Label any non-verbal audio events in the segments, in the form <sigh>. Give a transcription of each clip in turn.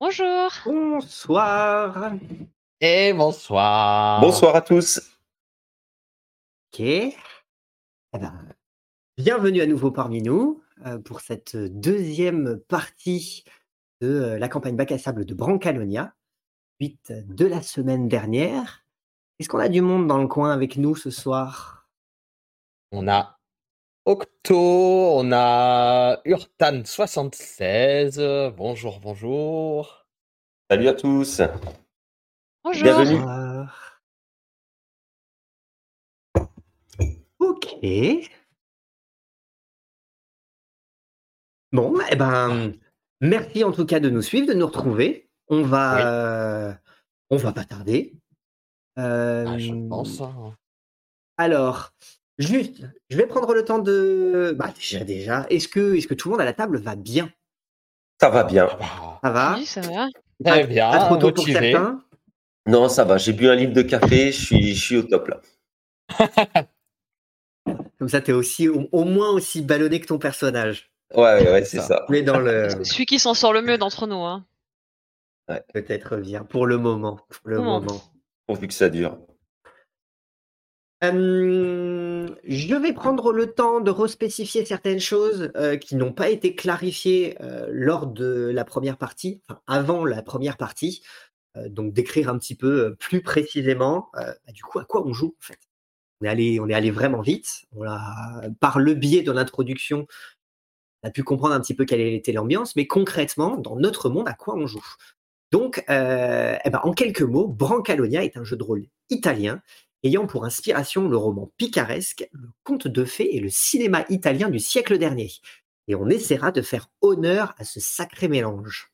Bonjour. Bonsoir. Et bonsoir. Bonsoir à tous. Ok. Eh ben, bienvenue à nouveau parmi nous euh, pour cette deuxième partie de euh, la campagne bac à sable de Brancalonia, suite de la semaine dernière. Est-ce qu'on a du monde dans le coin avec nous ce soir? On a Octo, on a Urtan76. Bonjour, bonjour. Salut à tous. Bonjour. Bienvenue. Bonsoir. Ok. Bon, eh ben, merci en tout cas de nous suivre, de nous retrouver. On va, Oui. euh, on va pas tarder. Ah, je Euh, pense. hein. Alors, juste, je vais prendre le temps de. Bah déjà, déjà. Est-ce que, est-ce que tout le monde à la table va bien? Ça va bien. Ah bah, Ça va? Oui, ça va. Très bien, Pas trop tôt pour motivé. certains? Non, ça va. J'ai bu un litre de café. Je suis, je suis au top là. <laughs> Comme ça, t'es aussi au, au moins aussi ballonné que ton personnage. Ouais, ouais, ouais, c'est Ça. ça. Mais dans le. Celui qui s'en sort le mieux d'entre nous. Hein. Peut-être bien pour le moment. Pour le Comment moment. Pourvu que ça dure. Euh, je vais prendre le temps de respécifier certaines choses euh, qui n'ont pas été clarifiées euh, lors de la première partie, avant la première partie. Donc d'écrire un petit peu plus précisément, bah, du coup, à quoi on joue en fait. On est allé, on est allé vraiment vite. On a, par le biais de l'introduction, on a pu comprendre un petit peu quelle était l'ambiance, mais concrètement, dans notre monde, à quoi on joue. Donc, eh ben, en quelques mots, Brancalonia est un jeu de rôle italien ayant pour inspiration le roman picaresque, le conte de fées et le cinéma italien du siècle dernier. Et on essaiera de faire honneur à ce sacré mélange.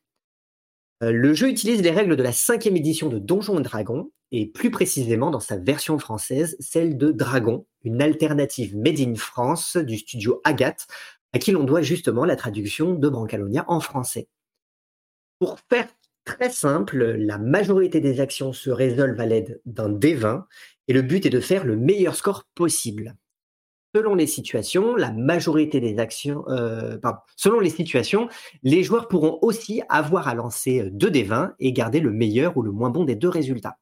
Euh, Le jeu utilise les règles de la cinquième édition de Donjons et Dragons, et plus précisément dans sa version française, celle de Dragon, une alternative made in France du studio Agathe, à qui l'on doit justement la traduction de Brancalonia en français. Pour faire très simple, la majorité des actions se résolvent à l'aide d'un D20, et le but est de faire le meilleur score possible. Selon les situations, la majorité des actions, euh, selon les situations, les joueurs pourront aussi avoir à lancer 2 des 20 et garder le meilleur ou le moins bon des deux résultats.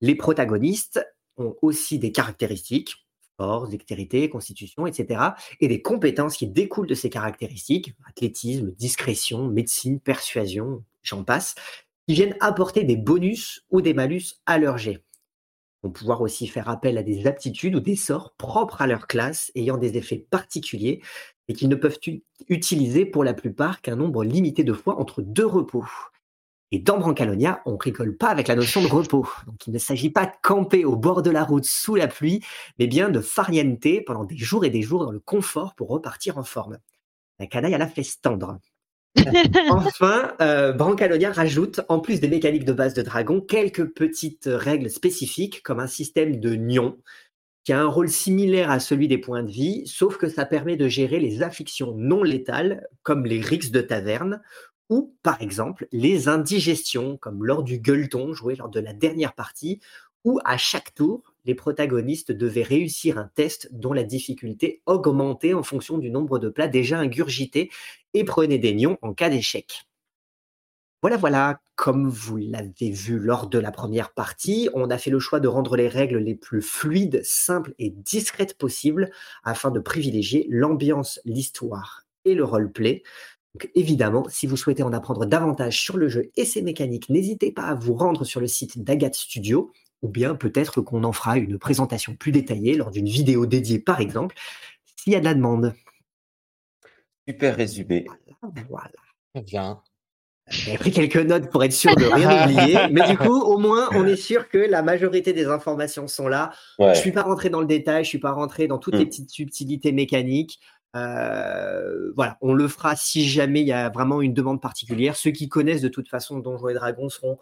Les protagonistes ont aussi des caractéristiques, force, dextérité, constitution, etc., et des compétences qui découlent de ces caractéristiques, athlétisme, discrétion, médecine, persuasion, j'en passe, qui viennent apporter des bonus ou des malus à leur jet vont pouvoir aussi faire appel à des aptitudes ou des sorts propres à leur classe ayant des effets particuliers et qu'ils ne peuvent utiliser pour la plupart qu'un nombre limité de fois entre deux repos. Et dans Brancalonia, on rigole pas avec la notion de repos. Donc il ne s'agit pas de camper au bord de la route sous la pluie, mais bien de farnienter pendant des jours et des jours dans le confort pour repartir en forme. La canaille à la fait tendre. <laughs> Enfin, euh, Brancalonia rajoute, en plus des mécaniques de base de Dragon, quelques petites règles spécifiques, comme un système de nion, qui a un rôle similaire à celui des points de vie, sauf que ça permet de gérer les afflictions non létales, comme les rixes de taverne, ou par exemple les indigestions, comme lors du gueuleton joué lors de la dernière partie, où à chaque tour, les protagonistes devaient réussir un test dont la difficulté augmentait en fonction du nombre de plats déjà ingurgités et prenez des nions en cas d'échec. Voilà, voilà, comme vous l'avez vu lors de la première partie, on a fait le choix de rendre les règles les plus fluides, simples et discrètes possibles afin de privilégier l'ambiance, l'histoire et le roleplay. Donc évidemment, si vous souhaitez en apprendre davantage sur le jeu et ses mécaniques, n'hésitez pas à vous rendre sur le site d'Agathe Studio, ou bien peut-être qu'on en fera une présentation plus détaillée lors d'une vidéo dédiée par exemple, s'il y a de la demande. Super résumé. Voilà, voilà. Très bien. J'ai pris quelques notes pour être sûr de rien <laughs> oublier, mais du coup, au moins, on est sûr que la majorité des informations sont là. Ouais. Je suis pas rentré dans le détail, je suis pas rentré dans toutes les Mm. petites subtilités mécaniques. Euh, voilà, on le fera si jamais il y a vraiment une demande particulière. Ceux qui connaissent de toute façon Donjons et Dragons seront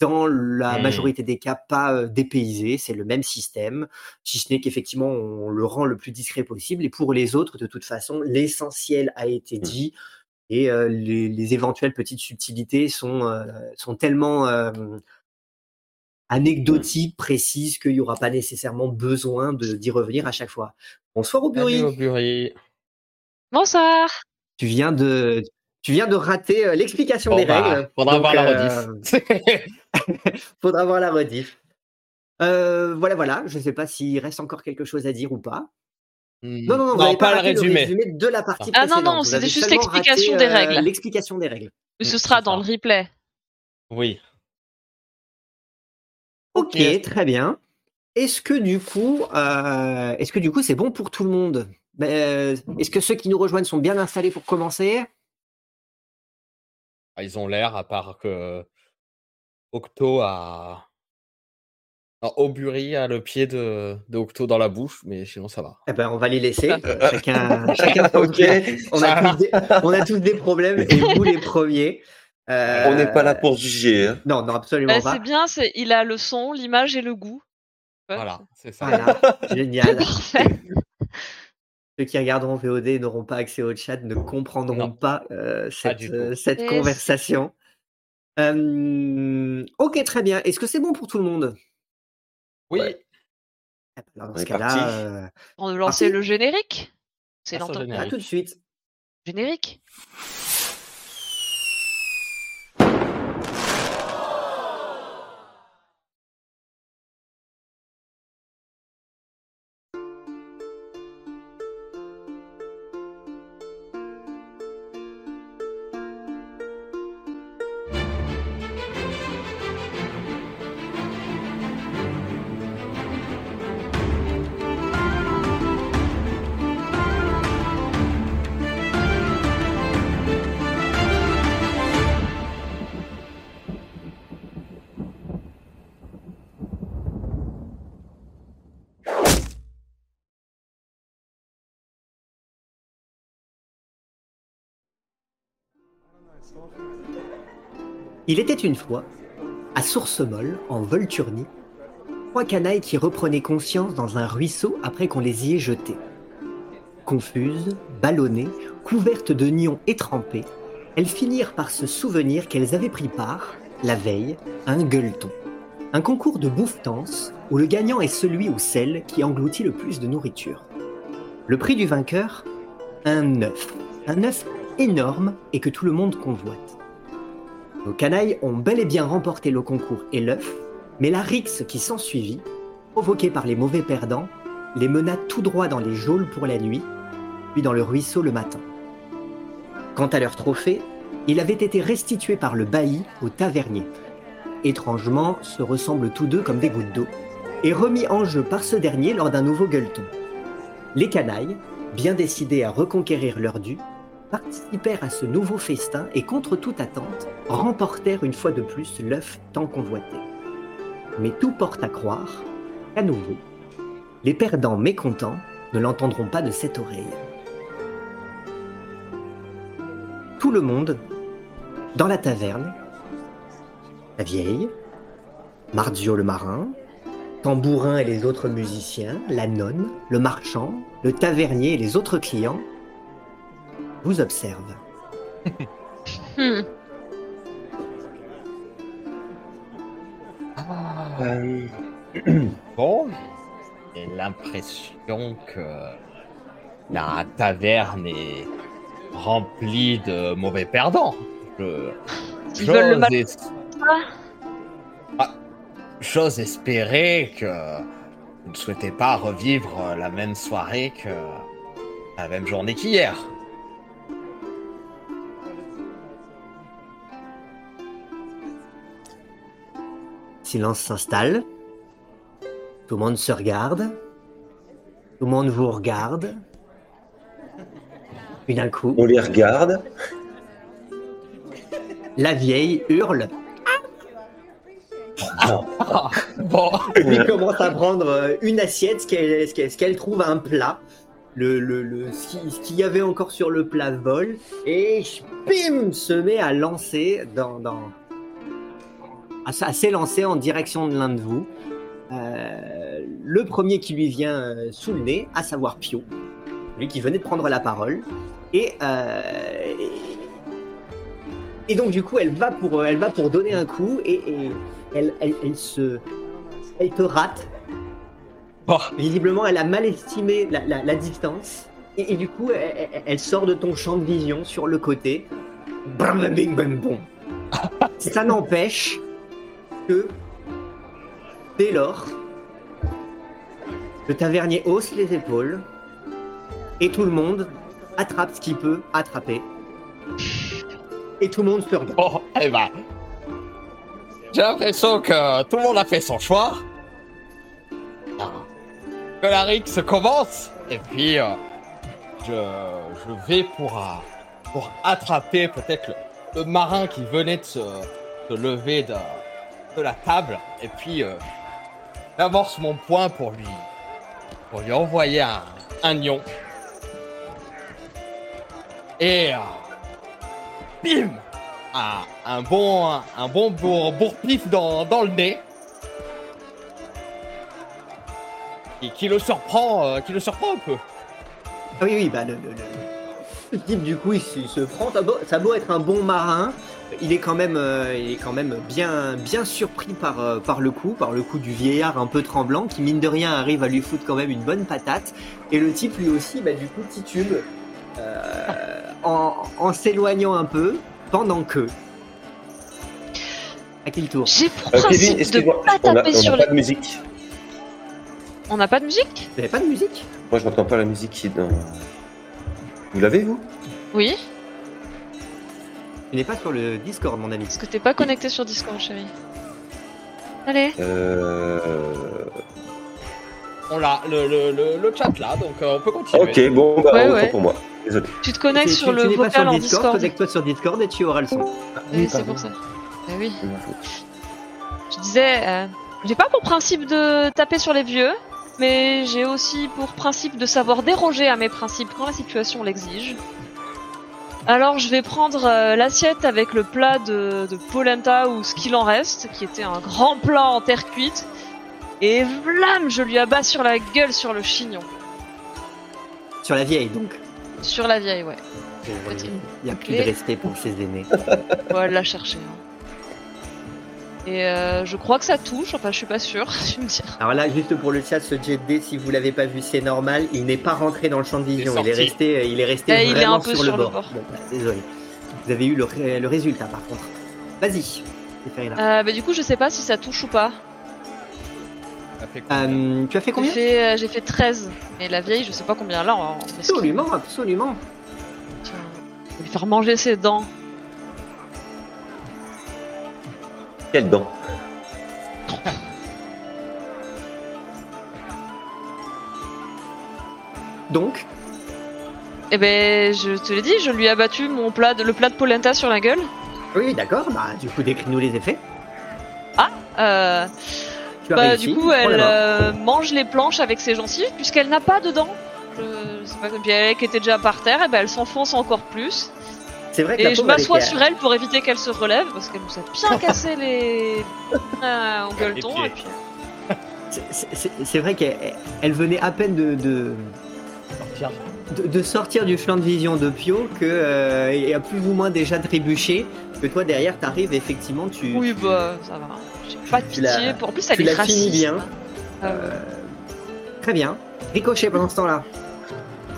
dans la Mm. majorité des cas pas euh, dépaysés. C'est le même système, si ce n'est qu'effectivement on le rend le plus discret possible. Et pour les autres, de toute façon, l'essentiel a été Mm. dit. Et euh, les, les éventuelles petites subtilités sont, euh, sont tellement euh, anecdotiques, précises, qu'il n'y aura pas nécessairement besoin de- d'y revenir à chaque fois. Bonsoir au Salut bureau. au Bury. Bonsoir. Tu viens de, tu viens de rater euh, l'explication Bon, des bah, règles. faudra Donc, voir la euh, rediff. <laughs> <laughs> faudra voir la rediff. Euh, voilà, voilà. Je ne sais pas s'il reste encore quelque chose à dire ou pas. Non, non, non, vous n'avez pas, pas, le résumé. de la partie Ah non, précédente. non, c'était juste l'explication des euh, règles. L'explication des règles. Ce sera dans ça. le replay. Oui. Ok, très bien. Est-ce que du coup, euh, est-ce que du coup, c'est bon pour tout le monde? Ben, euh, Est-ce que ceux qui nous rejoignent sont bien installés pour commencer? Ils ont l'air, à part que Octo a. Non, Aubury a le pied de, de Octo dans la bouche, mais sinon ça va. Eh ben, on va les laisser. Euh, <laughs> chacun, chacun son Ok. tour. On a, tous des, on a tous des problèmes et vous les premiers. Euh, On n'est pas là pour juger. hein. Non, non, absolument Bah, pas. c'est bien, c'est il a le son, l'image et le goût. Ouais, Voilà, c'est ça. Voilà, <laughs> génial. Parfait. Ceux qui regarderont VOD et n'auront pas accès au chat ne comprendront Non. pas euh, cette, euh, cette conversation. Euh, ok, très bien. Est-ce que c'est bon pour tout le monde? Oui, Ouais. Alors, dans On ce cas-là, euh, On va lancer le générique? C'est longtemps. générique. à tout de suite. Générique. Il était une fois, à Source-Molle, en Volturnie, trois canailles qui reprenaient conscience dans un ruisseau après qu'on les y ait jetées. Confuses, ballonnées, couvertes de nions étrempés, elles finirent par se souvenir qu'elles avaient pris part, la veille, à un gueuleton. Un concours de bouffetance où le gagnant est celui ou celle qui engloutit le plus de nourriture. Le prix du vainqueur Un œuf. Un œuf énorme et que tout le monde convoite. Nos canailles ont bel et bien remporté le concours et l'œuf, mais la rixe qui s'ensuivit, provoquée par les mauvais perdants, les mena tout droit dans les geôles pour la nuit, puis dans le ruisseau le matin. Quant à leur trophée, il avait été restitué par le bailli au tavernier. Étrangement, se ressemblent tous deux comme des gouttes d'eau, et remis en jeu par ce dernier lors d'un nouveau gueuleton. Les canailles, bien décidés à reconquérir leur dû, participèrent à ce nouveau festin et contre toute attente, remportèrent une fois de plus l'œuf tant convoité. Mais tout porte à croire qu'à nouveau, les perdants mécontents ne l'entendront pas de cette oreille. Tout le monde, dans la taverne, la vieille, Marzio le marin, Tambourin et les autres musiciens, la nonne, le marchand, le tavernier et les autres clients, vous observent. <laughs> Hmm. Euh, <clears throat> Bon, j'ai l'impression que la taverne est remplie de mauvais perdants. Je, Ils veulent le mal. j'ose es- Ah, j'ose espérer que vous ne souhaitez pas revivre la même soirée que la même journée qu'hier. Silence s'installe. Tout le monde se regarde. Tout le monde vous regarde. Puis d'un coup, on les regarde. la vieille hurle. Ah, bon, <laughs> Lui commence à prendre euh, une assiette, ce qu'elle trouve un plat. Le, le, le- ce qui- ce qu'il y avait encore sur le plat vole. Et bim se met à lancer dans, dans, à, s'élancer en direction de l'un de vous. Euh, le premier qui lui vient euh, sous le nez, à savoir Pio, lui qui venait de prendre la parole. Et, euh, et, et donc du coup, elle va pour, elle va pour donner un coup et, et elle, elle, elle se, elle te rate. Visiblement, elle a mal estimé la, la- la distance. Et, du coup, elle, sort de ton champ de vision sur le côté. Bam, bam. <laughs> Ça n'empêche dès lors, le tavernier hausse les épaules et tout le monde attrape ce qu'il peut attraper. Et tout le monde se regarde. Eh ben. J'ai l'impression que tout le monde a fait son choix. Que la rixe commence. Et puis, euh, je, vais pour, euh, attraper peut-être le, marin qui venait de se, se lever de, la table. Et puis, euh, j'amorce mon poing pour lui, pour lui envoyer un, un. Et. euh, bim un, bon un bon bourre, bourre-pif dans, le nez et qui le surprend euh, qui le surprend un peu Ah oui, oui, bah le, type du coup il, se- prend. Ça ça être un bon marin, il est quand même, euh, il est quand même bien, bien surpris par, euh, par le coup, par le coup du vieillard un peu tremblant qui mine de rien arrive à lui foutre quand même une bonne patate. Et le type lui aussi, bah du coup titube euh, en, en s'éloignant un peu pendant que. À qui le tour J'ai pour Euh, principe Kevin, de pas on a, taper on a sur pas les. de musique. On n'a pas de musique? Vous avez pas de musique? Moi, je n'entends pas la musique qui est dans. Vous l'avez, vous? Oui. Tu n'es pas sur le Discord, mon ami. Parce que t'es pas connecté sur Discord, chérie. Allez. euh... on l'a le, le, le, le chat là donc euh, on peut continuer Ok, bon, bah, Ouais, autant ouais. pour moi. Désolé. Tu te connectes sur tu- le tu n'es pas sur vocal en Discord, Discord. connecte-toi sur Discord et tu auras le son. Oui, c'est pour ça. Eh oui. Je disais, euh, j'ai pas pour principe de taper sur les vieux, mais j'ai aussi pour principe de savoir déroger à mes principes quand la situation l'exige. Alors je vais prendre euh, l'assiette avec le plat de, de polenta ou ce qu'il en reste, qui était un grand plat en terre cuite, et vlam, je lui abats sur la gueule sur le chignon. Sur la vieille, donc. Sur la vieille, ouais. Il n'y a plus de respect pour ses aînés. <laughs> Ouais, elle l'a cherché. hein. Et euh, je crois que ça touche, enfin je suis pas sûre, <laughs> tu me. Alors là, juste pour le chat, ce jet D, si vous l'avez pas vu, c'est normal. Il n'est pas rentré dans le champ de vision. Il est Il est sorti. resté, il est resté Eh, il est vraiment un peu sur, sur le le bord. bord. Bon, bah, désolé. Vous avez eu le, ré- le résultat, par contre. Vas-y. Euh, bah, du coup, je sais pas si ça touche ou pas. Euh, tu as fait J'ai combien fait, euh, j'ai fait 13. Et la vieille, je sais pas combien là. En... Absolument, absolument. Tiens, je vais lui faire manger ses dents. Quelle dent Donc, Et ben, je te l'ai dit, je lui ai abattu mon plat de, le plat de polenta sur la gueule. oui, d'accord. Bah, du coup, décris-nous les effets. Euh, Tu as bah, réussi. du coup, elle euh, mange les planches avec ses gencives, puisqu'elle n'a pas de dents. Je sais pas, puis elle qui était déjà par terre, et ben elle s'enfonce encore plus. C'est vrai que la Et je m'assois sur elle pour éviter qu'elle se relève, parce qu'elle nous a bien <laughs> cassé les. Euh, au gueuleton, et puis. c'est- c'est- vrai qu'elle elle venait à peine de, de, sortir de, de sortir du flanc de vision de Pio que euh, et a plus ou moins déjà trébuché. Que toi derrière t'arrives effectivement tu Oui, tu- bah, ça va. J'ai pas de pitié. En plus, elle tu est l'as raciste. fini bien. Ah. Euh, très bien. Ricochet pendant ce temps-là.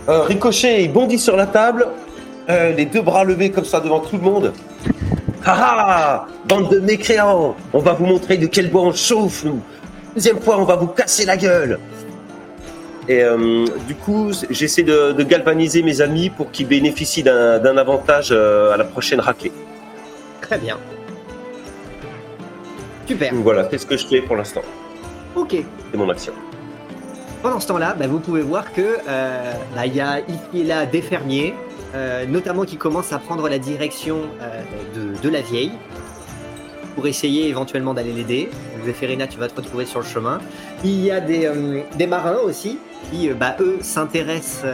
Euh, Ricochet, il bondit sur la table, euh, les deux bras levés comme ça devant tout le monde. Ah ah Bande de mécréants On va vous montrer de quel bois on chauffe, nous Deuxième fois, on va vous casser la gueule Et euh, du coup, j'essaie de, de galvaniser mes amis pour qu'ils bénéficient d'un avantage euh, à la prochaine raclée. Très bien. Super. Voilà, c'est ce que je fais pour l'instant. Ok. C'est mon action. Pendant ce temps-là, bah, vous pouvez voir que euh, bah, il y a ici et là des fermiers, euh, notamment qui commencent à prendre la direction euh, de, de la vieille pour essayer éventuellement d'aller l'aider. Zéphérina, tu vas te retrouver sur le chemin. Il y a des, euh, des marins aussi qui, bah, eux, s'intéressent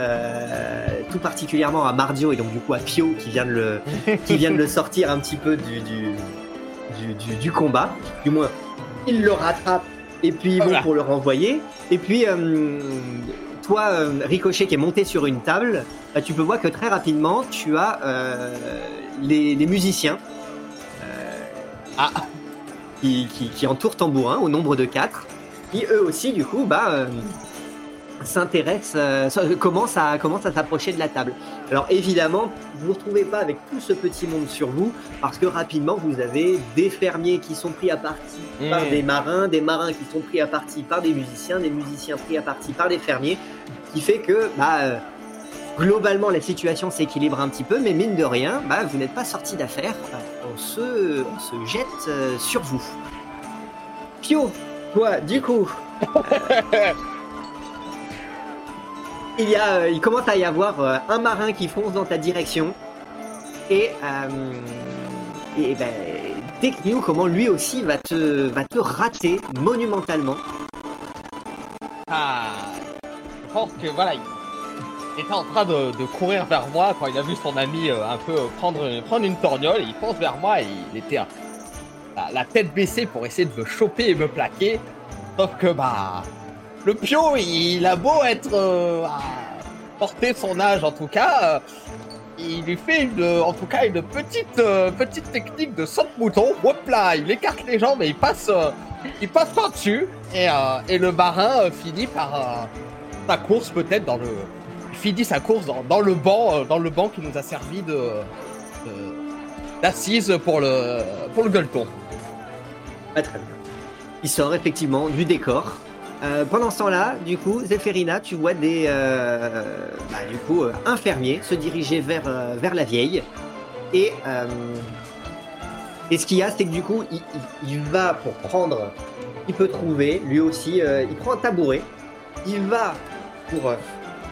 tout particulièrement à Mardio et donc du coup à Pio qui vient de le, qui vient de le sortir un petit peu du, du, du, du- du combat. Du moins, ils le rattrapent et puis ils vont Voilà. pour le renvoyer. Et puis, euh, toi, euh, Ricochet, qui est monté sur une table, bah, tu peux voir que très rapidement, tu as euh, les, les musiciens euh, Ah. qui, qui, qui entourent Tambourin au nombre de quatre, qui eux aussi, du coup, bah, euh, s'intéresse, euh, commence à commence à s'approcher de la table. Alors évidemment, vous vous retrouvez pas avec tout ce petit monde sur vous parce que rapidement vous avez des fermiers qui sont pris à partie par Mm. des marins, des marins qui sont pris à partie par des musiciens, des musiciens pris à partie par des fermiers, qui fait que bah euh, globalement la situation s'équilibre un petit peu, mais mine de rien, bah vous n'êtes pas sorti d'affaire. On se on se jette euh, sur vous. Pio, toi, du coup. <laughs> il, y a, euh, il commence à y avoir euh, un marin qui fonce dans ta direction. Et, euh, et ben, décris-nous comment lui aussi va te, va te rater monumentalement. Ah, je pense que voilà, il était en train de, courir vers moi quand il a vu son ami un peu prendre, prendre une torgnole. Il fonce vers moi et il était la tête baissée pour essayer de me choper et me plaquer. Sauf que bah, le pio, il a beau être euh, à porter son âge en tout cas, euh, il lui fait une, en tout cas une petite, euh, petite technique de saute-mouton. Hop là, il écarte les jambes et il passe, euh, par dessus et, le marin finit par sa course peut-être dans le, finit sa course dans, le banc, qui nous a servi de, d'assise pour le, pour le gueuleton. Très bien. Il sort effectivement du décor. Euh, pendant ce temps-là, du coup, Zéphérina, tu vois des, euh, bah, du coup, euh, un fermier se diriger vers, euh, la vieille. Et, et ce qu'il y a, c'est que du coup, il, va pour prendre, il peut trouver, lui aussi, il prend un tabouret. Il va pour,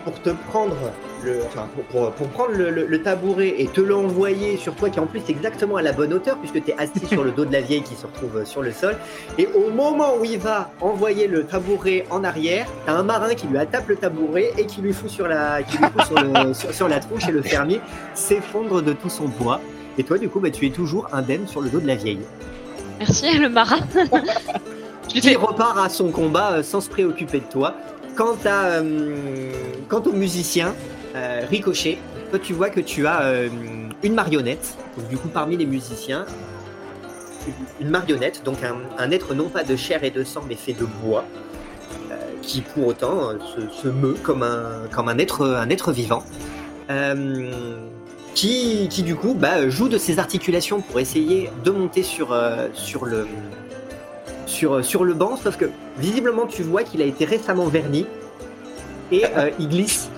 pour te prendre le, enfin, pour, pour- pour prendre le, le- le tabouret et te l'envoyer sur toi, qui en plus est exactement à la bonne hauteur, puisque tu es assis sur le dos de la vieille qui se retrouve euh, sur le sol. Et au moment où il va envoyer le tabouret en arrière, t'as un marin qui lui attaque le tabouret et qui lui fout sur la, qui lui fout sur, le- <laughs> sur- sur la tronche et le fermier s'effondre de tout son poids. Et toi, du coup, bah, tu es toujours indemne sur le dos de la vieille. Merci, le marin. <laughs> <laughs> Qui repart à son combat euh, sans se préoccuper de toi. Quant, à, au musicien, euh, Ricochet, toi tu vois que tu as euh, une marionnette. Donc, du coup, parmi les musiciens, une marionnette, donc un, un être non pas de chair et de sang, mais fait de bois, euh, qui pour autant se, meut comme un, comme un, être, un être vivant. Qui, qui du coup bah, joue de ses articulations pour essayer de monter sur, sur, le, sur, sur le banc, sauf que visiblement tu vois qu'il a été récemment verni et euh, il glisse,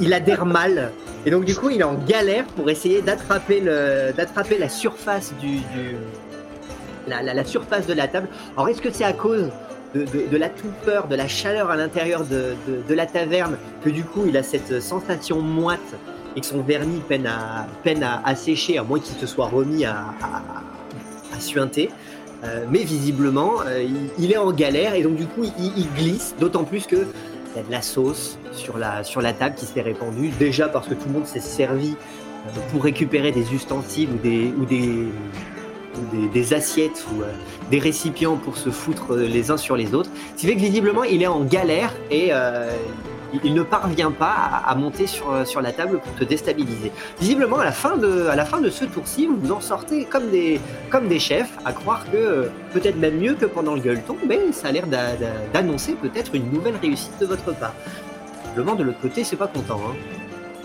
il, adhère mal. Et donc du coup il est en galère pour essayer d'attraper la surface du, la, la- surface de la table. Alors est-ce que c'est à cause de, de- la torpeur, de la chaleur à l'intérieur de, de- la taverne que du coup il a cette sensation moite et que son vernis peine à peine à, à sécher à moins qu'il se soit remis à, à- à suinter? Euh, mais visiblement, euh, il, est en galère et donc du coup, il, glisse, d'autant plus que y a de la sauce sur la, sur la table qui s'est répandue, déjà parce que tout le monde s'est servi euh, pour récupérer des ustensiles ou des, ou des, des, assiettes ou des récipients pour se foutre les uns sur les autres. Ce qui fait que visiblement, il est en galère et il, ne parvient pas à, monter sur, euh, sur la table pour te déstabiliser. Visiblement, à la fin de, ce tour-ci, vous vous en sortez comme des, chefs, à croire que euh, peut-être même mieux que pendant le gueuleton, mais ça a l'air d'a- d'a- d'annoncer peut-être une nouvelle réussite de votre part. Le de l'autre côté, c'est pas content. Hein.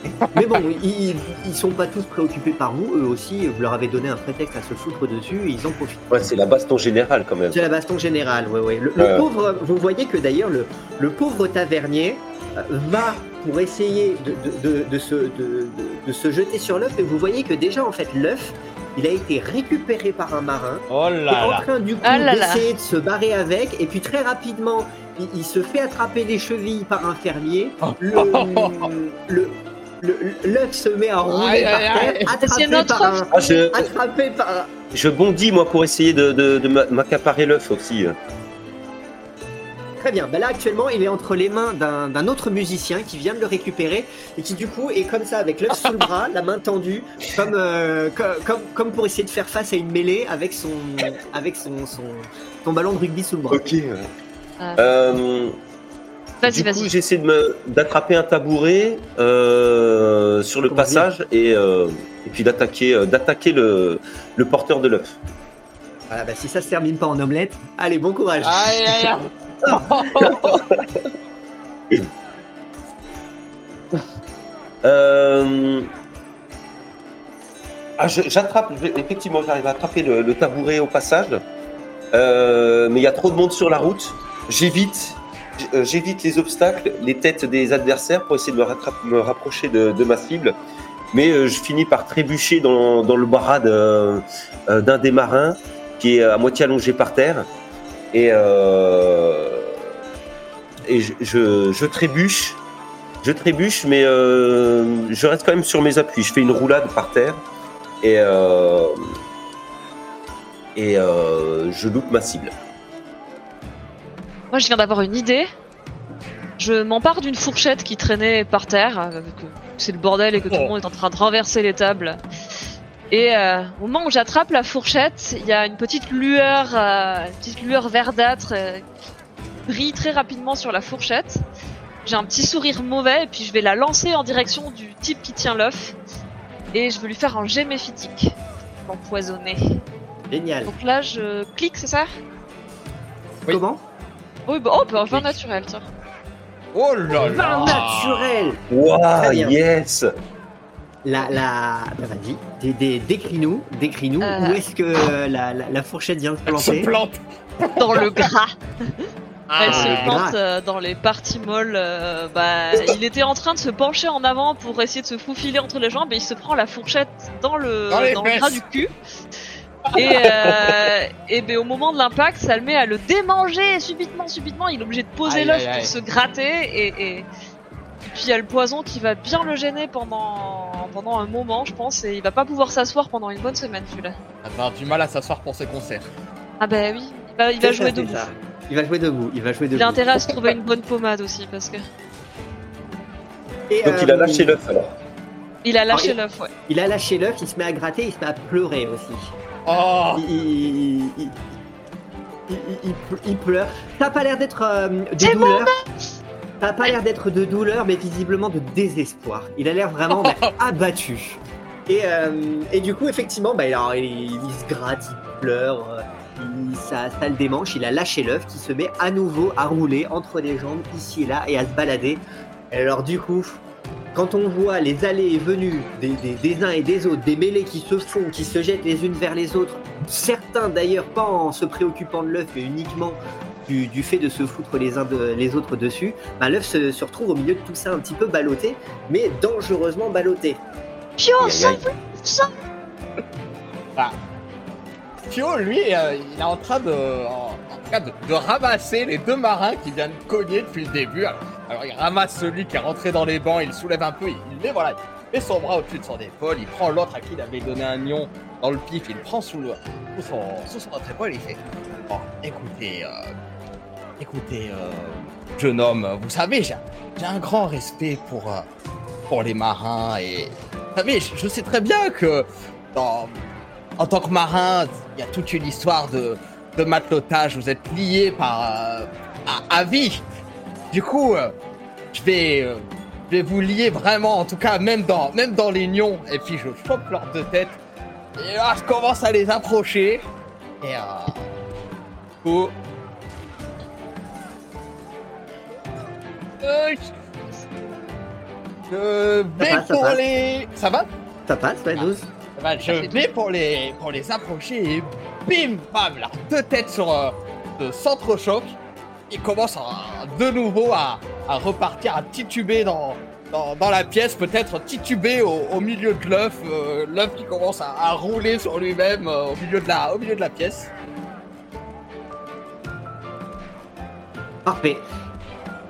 <laughs> Mais bon, ils, ils sont pas tous préoccupés par vous, eux aussi, vous leur avez donné un prétexte à se foutre dessus, et ils en profitent. Ouais, c'est la baston générale quand même. C'est la baston générale, ouais, ouais. Le, pauvre, vous voyez que d'ailleurs le, le pauvre tavernier euh, va pour essayer de, de, de, de se, de, de- de se jeter sur l'œuf, et vous voyez que déjà en fait l'œuf, il a été récupéré par un marin, Oh qui est là en là. train du coup là là. d'essayer de se barrer avec, et puis très rapidement, il, il se fait attraper les chevilles par un fermier. Oh. Le, le- l'œuf se met à rouler Aïe, par terre, aïe. attrapé notre par un, Ah, je, attrapé par, je bondis moi pour essayer de, de, de m'a- m'accaparer l'œuf aussi. Très bien. Bah là, actuellement, il est entre les mains d'un autre musicien qui vient de le récupérer et qui, du coup, est comme ça, avec l'œuf sous le bras, la main tendue, comme, euh, co- comme, comme pour essayer de faire face à une mêlée avec son, avec son, son, son ballon de rugby sous le bras. Ok. Ah. Euh, du coup, j'essaie de me d'attraper un tabouret euh, sur le Comment passage et, euh, et puis d'attaquer euh, d'attaquer le, le porteur de l'œuf. Voilà, bah, si ça se termine pas en omelette, allez, bon courage. Aïe, aïe, aïe. <laughs> Euh, Ah, je- j'attrape, je- effectivement, j'arrive à attraper le, le tabouret au passage. Euh, mais il y a trop de monde sur la route. J'évite, j'évite les obstacles, les têtes des adversaires pour essayer de me, rapprocher de, ma cible. Mais euh, je finis par trébucher dans, le bras euh, d'un des marins qui est à moitié allongé par terre. Et, euh, je, trébuche. Je trébuche, mais euh, je reste quand même sur mes appuis. Je fais une roulade par terre et, euh, euh, je loupe ma cible. Moi, je viens d'avoir une idée. Je m'empare d'une fourchette qui traînait par terre, euh, que c'est le bordel et que tout le Oh. monde est en train de renverser les tables. Et euh, au moment où j'attrape la fourchette, il y a une petite lueur, euh, une petite lueur verdâtre euh, qui brille très rapidement sur la fourchette. J'ai un petit sourire mauvais et puis je vais la lancer en direction du type qui tient l'œuf. Et je veux lui faire un jet méphitique. Empoisonné. Génial. Donc là, je clique, c'est ça? Oui. Comment? Oui, bah, oh, bah, vin naturel, tiens. Oh là Vin là naturel Waouh, yes La, la... bah, vas-y, dé- dé- décris-nous, décris-nous Euh. où est-ce que euh, la, la, la fourchette vient de se Elle se planter. plante Dans le gras. Ah, Elle se plante gras. euh, dans les parties molles. euh, bah, <laughs> il était en train de se pencher en avant pour essayer de se faufiler entre les jambes et il se prend la fourchette dans le, Dans les le fesses. gras du cul. Et, euh, et ben, au moment de l'impact, ça le met à le démanger subitement, subitement. Il est obligé de poser l'œuf aïe. pour se gratter et, et, et puis il y a le poison qui va bien le gêner pendant, pendant un moment, je pense, et il va pas pouvoir s'asseoir pendant une bonne semaine, celui-là. Elle va avoir du mal à s'asseoir pour ses concerts. Ah bah oui, il va, il jouer debout. ça. Il va jouer debout, il va jouer debout. Il a intérêt à se trouver une bonne pommade aussi parce que Et, Donc il a euh, lâché l'œuf alors. il a lâché Ah, il- l'œuf, ouais. Il a lâché l'œuf, il se met à gratter, il se met à pleurer aussi. Oh Il, pleure. Ça a pas l'air d'être euh, de douleur. Ça a pas l'air d'être de douleur, mais visiblement de désespoir. Il a l'air vraiment <laughs> abattu. Et, euh, et du coup, effectivement, bah, alors, il, il se gratte, il pleure, euh, il- ça, ça le démanche. Il a lâché l'œuf qui se met à nouveau à rouler entre les jambes ici et là et à se balader. Et alors, du coup, quand on voit les allées et venues des, des- des uns et des autres, des mêlées qui se font, qui se jettent les unes vers les autres, certains d'ailleurs pas en se préoccupant de l'œuf, mais uniquement du, du fait de se foutre les uns de, les autres dessus, bah, l'œuf se, se retrouve au milieu de tout ça un petit peu ballotté, mais dangereusement ballotté. Pio, ça ça Thio, lui, euh, il est en train de, en, en train de, de ramasser les deux marins qui viennent cogner depuis le début. Alors, alors, il ramasse celui qui est rentré dans les bancs, il soulève un peu, il, met, voilà, il met son bras au-dessus de son épaule, il prend l'autre à qui il avait donné un nion dans le pif, il prend sous, le, sous, son, sous son autre épaule il fait Bon, écoutez, euh, écoutez, euh, jeune homme, vous savez, j'ai un grand respect pour, euh, pour les marins et vous savez, je, sais très bien que en tant que marin, il y a toute une histoire de, de matelotage. Vous êtes liés par à, à vie. Du coup, euh, je vais, euh, je vais vous lier vraiment, en tout cas même dans même dans les nions. Et puis je chope leurs deux têtes. Et là, je commence à les approcher. Et euh, du coup, euh, je- vais va, ça pour va. les. Ça va? Ça passe, ouais, 12 bah, je vais pour les, pour les approcher et bim, bam, là, deux têtes sur euh, le centre-choc. Ils commencent à- de nouveau à, repartir, à tituber dans, dans, la pièce, peut-être tituber au, milieu de l'œuf, euh, l'œuf qui commence à, rouler sur lui-même euh, au, au milieu de la pièce. Parfait.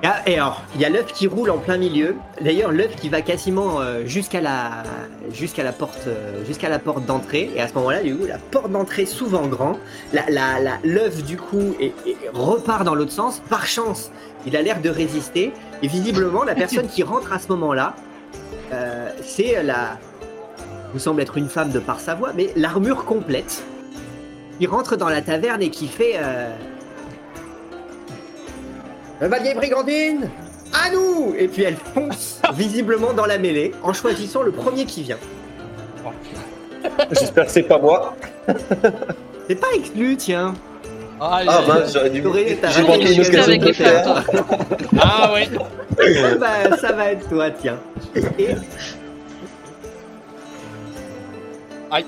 Et ah, Et alors, il y a l'œuf qui roule en plein milieu. D'ailleurs, l'œuf qui va quasiment euh, jusqu'à la, jusqu'à la porte, euh, porte d'entrée. Et à ce moment-là, du coup, la porte d'entrée s'ouvre en grand. La, l'œuf du coup repart dans l'autre sens. Par chance, il a l'air de résister. Et visiblement, la personne qui rentre à ce moment-là, euh, c'est la, vous semble être une femme de par sa voix, mais l'armure complète. Qui rentre dans la taverne et qui fait. Euh, le valier brigandine À nous Et puis elle fonce <laughs> visiblement dans la mêlée en choisissant le premier qui vient. J'espère que c'est pas moi. <laughs> C'est pas exclu, tiens. Ah mince, aïe. j'aurais dû. T'aurais- t'as J'ai raté manqué une l'occasion occasion avec de les le faire. flammes, Ah ouais. bah, ça va être toi, tiens. Et... Aïe.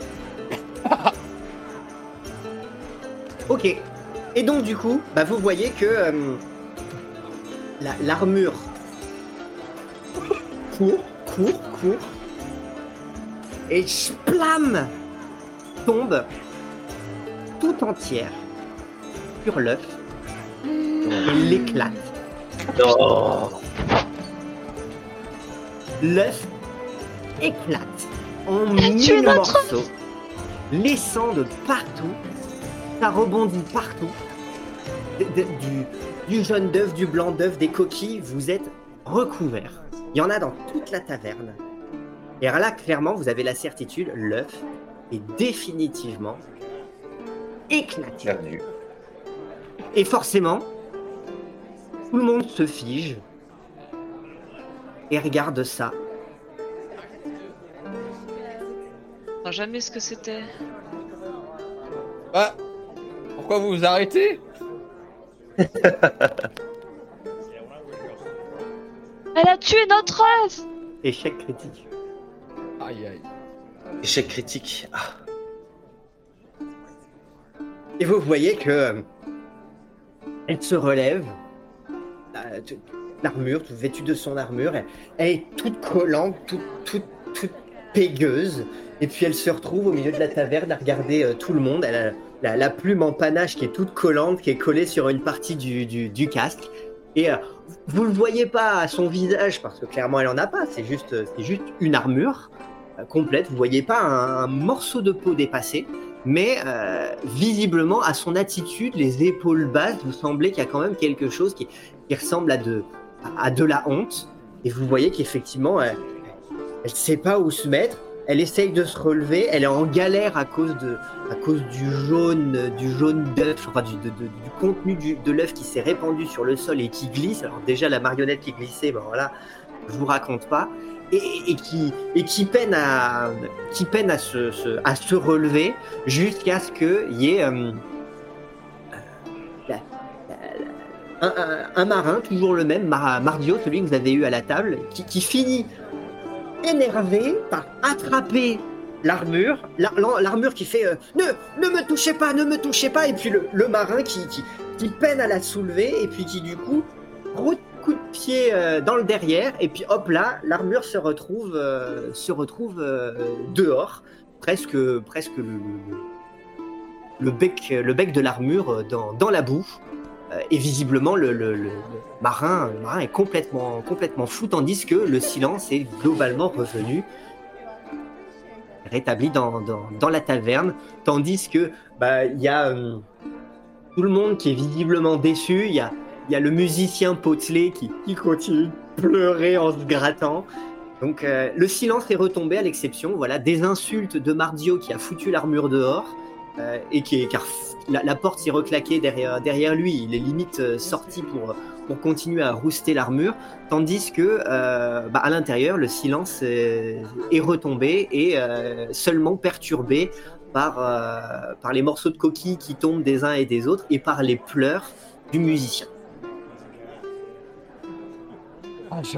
ok. Et donc du coup, bah, vous voyez que euh, la- l'armure court, court, court, et splam tombe tout entière sur l'œuf et l'éclate. L'œuf éclate en mille morceaux, laissant de partout. Ça rebondit partout. De- de- du, du jaune d'œuf, du blanc d'œuf, des coquilles, vous êtes recouverts. Il y en a dans toute la taverne. Et alors là, clairement, vous avez la certitude, l'œuf est définitivement éclaté. Perdu. Et forcément, tout le monde se fige et regarde ça. Je sais jamais ce que c'était. Bah, pourquoi vous vous arrêtez? <laughs> Elle a tué notre œuf Échec critique. Aïe aïe. Échec critique. Ah. Et vous voyez que euh, elle se relève, euh, l'armure, toute vêtue de son armure, elle, elle est toute collante, toute, toute, toute pégueuse, et puis elle se retrouve au milieu de la taverne à regarder euh, tout le monde. Elle a la, plume en panache qui est toute collante, qui est collée sur une partie du, du, casque. Et euh, vous ne le voyez pas à son visage, parce que clairement elle en a pas, c'est juste, c'est juste une armure euh, complète. Vous voyez pas un, morceau de peau dépassé. Mais euh, visiblement, à son attitude, les épaules basses, vous semblez qu'il y a quand même quelque chose qui, qui ressemble à de, à de la honte. Et vous voyez qu'effectivement, elle ne sait pas où se mettre. Elle essaye de se relever. Elle est en galère à cause, de, à cause du jaune, euh, du jaune d'œuf, du, contenu de l'œuf qui s'est répandu sur le sol et qui glisse. Alors déjà, la marionnette qui glissait, ben voilà, je vous raconte pas. Et, qui, et qui peine à, qui peine à se, à se relever jusqu'à ce qu'il y ait euh, la- un, marin, toujours le même, Mar- Mardio, celui que vous avez eu à la table, qui finit énervé par attraper l'armure, l'ar- l'armure qui fait euh, ne, ne me touchez pas, ne me touchez pas, et puis le, marin qui, qui, peine à la soulever, et puis qui du coup, gros coup de pied euh, dans le derrière, et puis hop là, l'armure se retrouve, euh, se retrouve dehors, presque, presque le, bec, le bec de l'armure dans la boue. Euh, Et visiblement, le, marin, le marin est complètement, complètement fou, tandis que le silence est globalement revenu, rétabli dans, dans, dans la taverne, tandis que bah, y a euh, tout le monde qui est visiblement déçu. Il y a, y a le musicien potelé qui, qui continue de pleurer en se grattant. Donc euh, le silence est retombé à l'exception voilà, des insultes de Mardio qui a foutu l'armure dehors et qui est, la, la porte s'est reclaquée derrière, derrière lui. Il est limite euh, sorti pour, pour continuer à rouster l'armure, tandis que euh, bah, à l'intérieur le silence est, est retombé et euh, seulement perturbé par, euh, par les morceaux de coquilles qui tombent des uns et des autres et par les pleurs du musicien. Ah, je...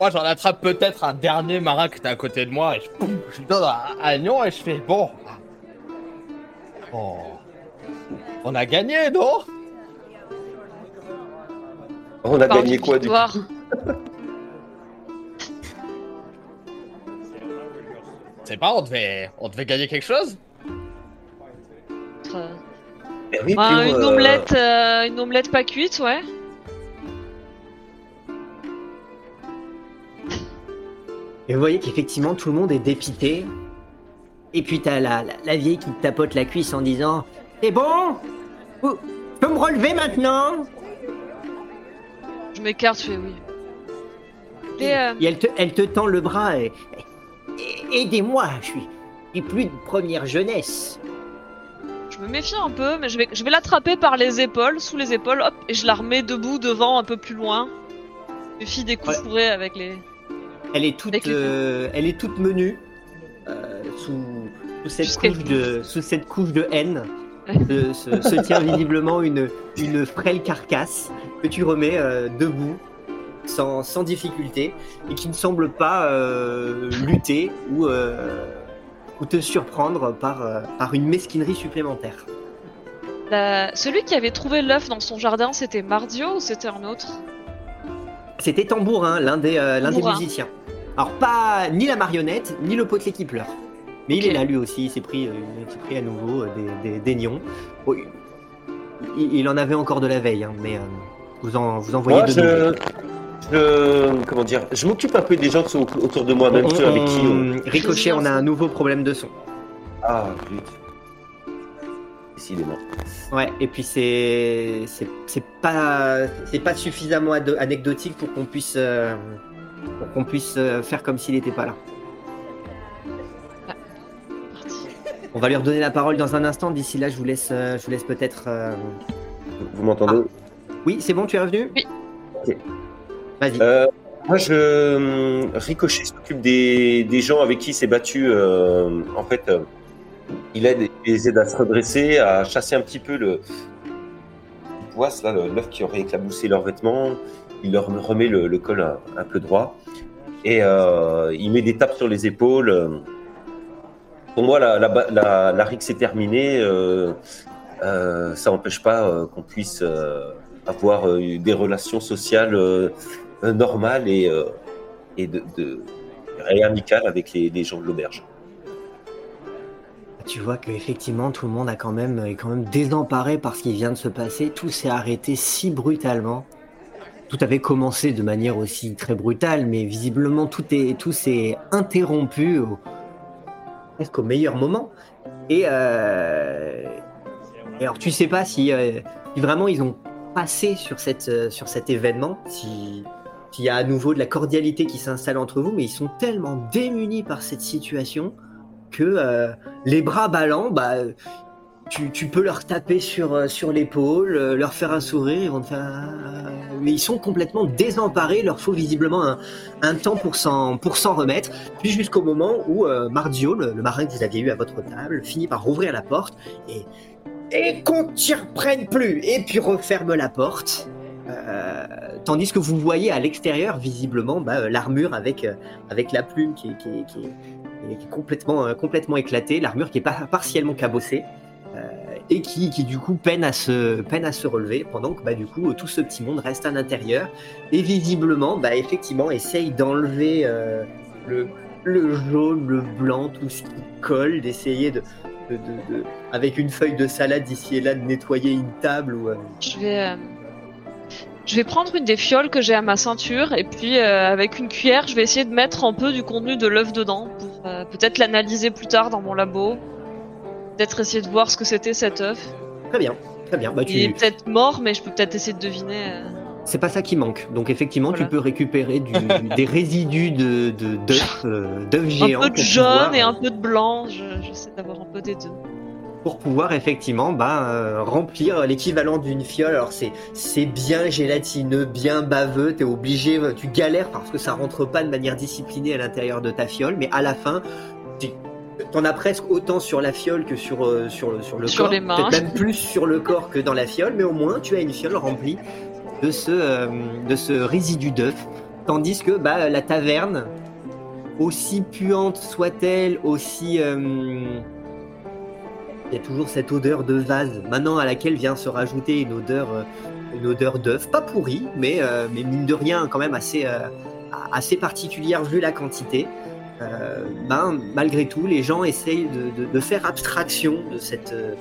Moi, j'en attrape peut-être un dernier marin qui était à côté de moi et je, poum, je donne un agnon et je fais bon. Bon. On a gagné, non On a gagné quoi du coup. C'est pas, on devait, on devait gagner quelque chose Euh, Eh oui, bah, une euh, omelette, euh, une omelette pas cuite, ouais. Et vous voyez qu'effectivement tout le monde est dépité. Et puis t'as la, la, la vieille qui te tapote la cuisse en disant C'est bon Je peux me relever maintenant Je m'écarte, je fais oui. Et, euh, Et elle te, elle te tend le bras et, et- Aidez-moi, je suis, je suis plus de première jeunesse. je me méfie un peu, mais je vais, je vais l'attraper par les épaules, sous les épaules, hop, et je la remets debout devant, un peu plus loin. Je me fie des coups Ouais. avec les. Elle est toute, euh, elle est toute menue euh, sous, sous cette couche de, sous cette couche de haine. Se, se- se tient visiblement une, une frêle carcasse que tu remets euh, debout sans, sans difficulté et qui ne semble pas euh, lutter ou, euh, ou te surprendre par, par une mesquinerie supplémentaire. La- Celui qui avait trouvé l'œuf dans son jardin, c'était Mardio ou c'était un autre? C'était Tambourin, l'un des, des musiciens. Alors pas ni la marionnette, ni le potelet qui pleure. Mais il est là lui aussi, il s'est pris, euh, il s'est pris à nouveau euh, des, des, des nions. Bon, il, il en avait encore de la veille, hein, mais euh, vous en, vous en voyez Moi, de je, je- comment dire, je m'occupe un peu des gens qui sont autour de moi, même On- ceux avec qui. on- on- Ricochet, on a un nouveau problème de son. Ah, zut. Décidément. Ouais, et puis c'est c'est c'est pas c'est pas suffisamment anecdotique pour qu'on puisse euh, pour qu'on puisse faire comme s'il n'était pas là. On va lui redonner la parole dans un instant. D'ici là, je vous laisse euh, je vous laisse peut-être. euh, Vous m'entendez Oui, c'est bon, tu es revenu Oui. Ok. Vas-y. Euh, Moi, je. Ricochet s'occupe des, des gens avec qui il s'est battu. euh, en fait, euh, il aide, les aide à se redresser, à chasser un petit peu le. poisse, là, le- l'œuf qui aurait éclaboussé leurs vêtements. Il leur remet le, le col un, un peu droit. Et euh, il met des tapes sur les épaules. Pour moi, la, la, la, est terminée. euh, euh, ça n'empêche pas euh, qu'on puisse avoir des relations sociales normales et, amicales avec les, gens de l'auberge. Tu vois que effectivement tout le monde a quand même est quand même désemparé par ce qui vient de se passer. Tout s'est arrêté si brutalement. Tout avait commencé de manière aussi très brutale, mais visiblement tout est tout s'est interrompu presque au meilleur moment. Et, euh, et alors tu sais pas si, euh, vraiment ils ont passé sur euh, sur cet événement, si s'il y a à nouveau de la cordialité qui s'installe entre vous, mais ils sont tellement démunis par cette situation que les bras ballants, bah, tu, peux leur taper sur, euh, sur l'épaule, euh, leur faire un sourire, ils vont te faire. Mais ils sont complètement désemparés, il leur faut visiblement un, un temps pour s'en, remettre. Puis jusqu'au moment où euh, le, marin que vous aviez eu à votre table, finit par rouvrir la porte et. Et qu'on t'y reprenne plus Et puis referme la porte. Euh, tandis que vous voyez à l'extérieur, visiblement, bah, l'armure avec, avec la plume qui, est- complètement, complètement éclatée, l'armure qui est pas partiellement cabossée. Euh, et qui, du coup peine à se peine à se relever pendant que bah du coup tout ce petit monde reste à l'intérieur et visiblement bah effectivement essaye d'enlever euh, le le jaune le blanc tout ce qui colle d'essayer de, avec une feuille de salade ici et là de nettoyer une table ou euh, Je vais, je vais prendre une des fioles que j'ai à ma ceinture et puis avec une cuillère, je vais essayer de mettre un peu du contenu de l'œuf dedans pour peut-être l'analyser plus tard dans mon labo. Peut-être essayer de voir ce que c'était cet œuf. très bien très bien bah Il est tu peut-être mort, mais je peux peut-être essayer de deviner. euh. c'est pas ça qui manque donc effectivement Voilà. tu peux récupérer <laughs> du, des résidus de de d'œufs euh, Un géants peu de jaune pouvoir, et un peu de blanc. Je- J'essaie d'avoir un peu des deux. pour pouvoir effectivement bah, euh, remplir l'équivalent d'une fiole. Alors c'est bien gélatineux, bien baveux, t'es obligé, tu galères parce que ça rentre pas de manière disciplinée à l'intérieur de ta fiole, mais à la fin, tu- t'en as presque autant sur la fiole que sur, euh, sur, le- sur le Sur corps. les mains. Peut-être même plus sur le corps que dans la fiole, mais au moins tu as une fiole remplie de ce, euh, de ce résidu d'œuf. Tandis que bah, la taverne, aussi puante soit-elle, aussi... euh, il y a toujours cette odeur de vase, maintenant à laquelle vient se rajouter une odeur, une odeur d'œuf, pas pourrie, mais, euh, mais mine de rien quand même assez, euh, assez particulière vu la quantité. Euh, ben, malgré tout, les gens essayent de, faire abstraction de cette, euh,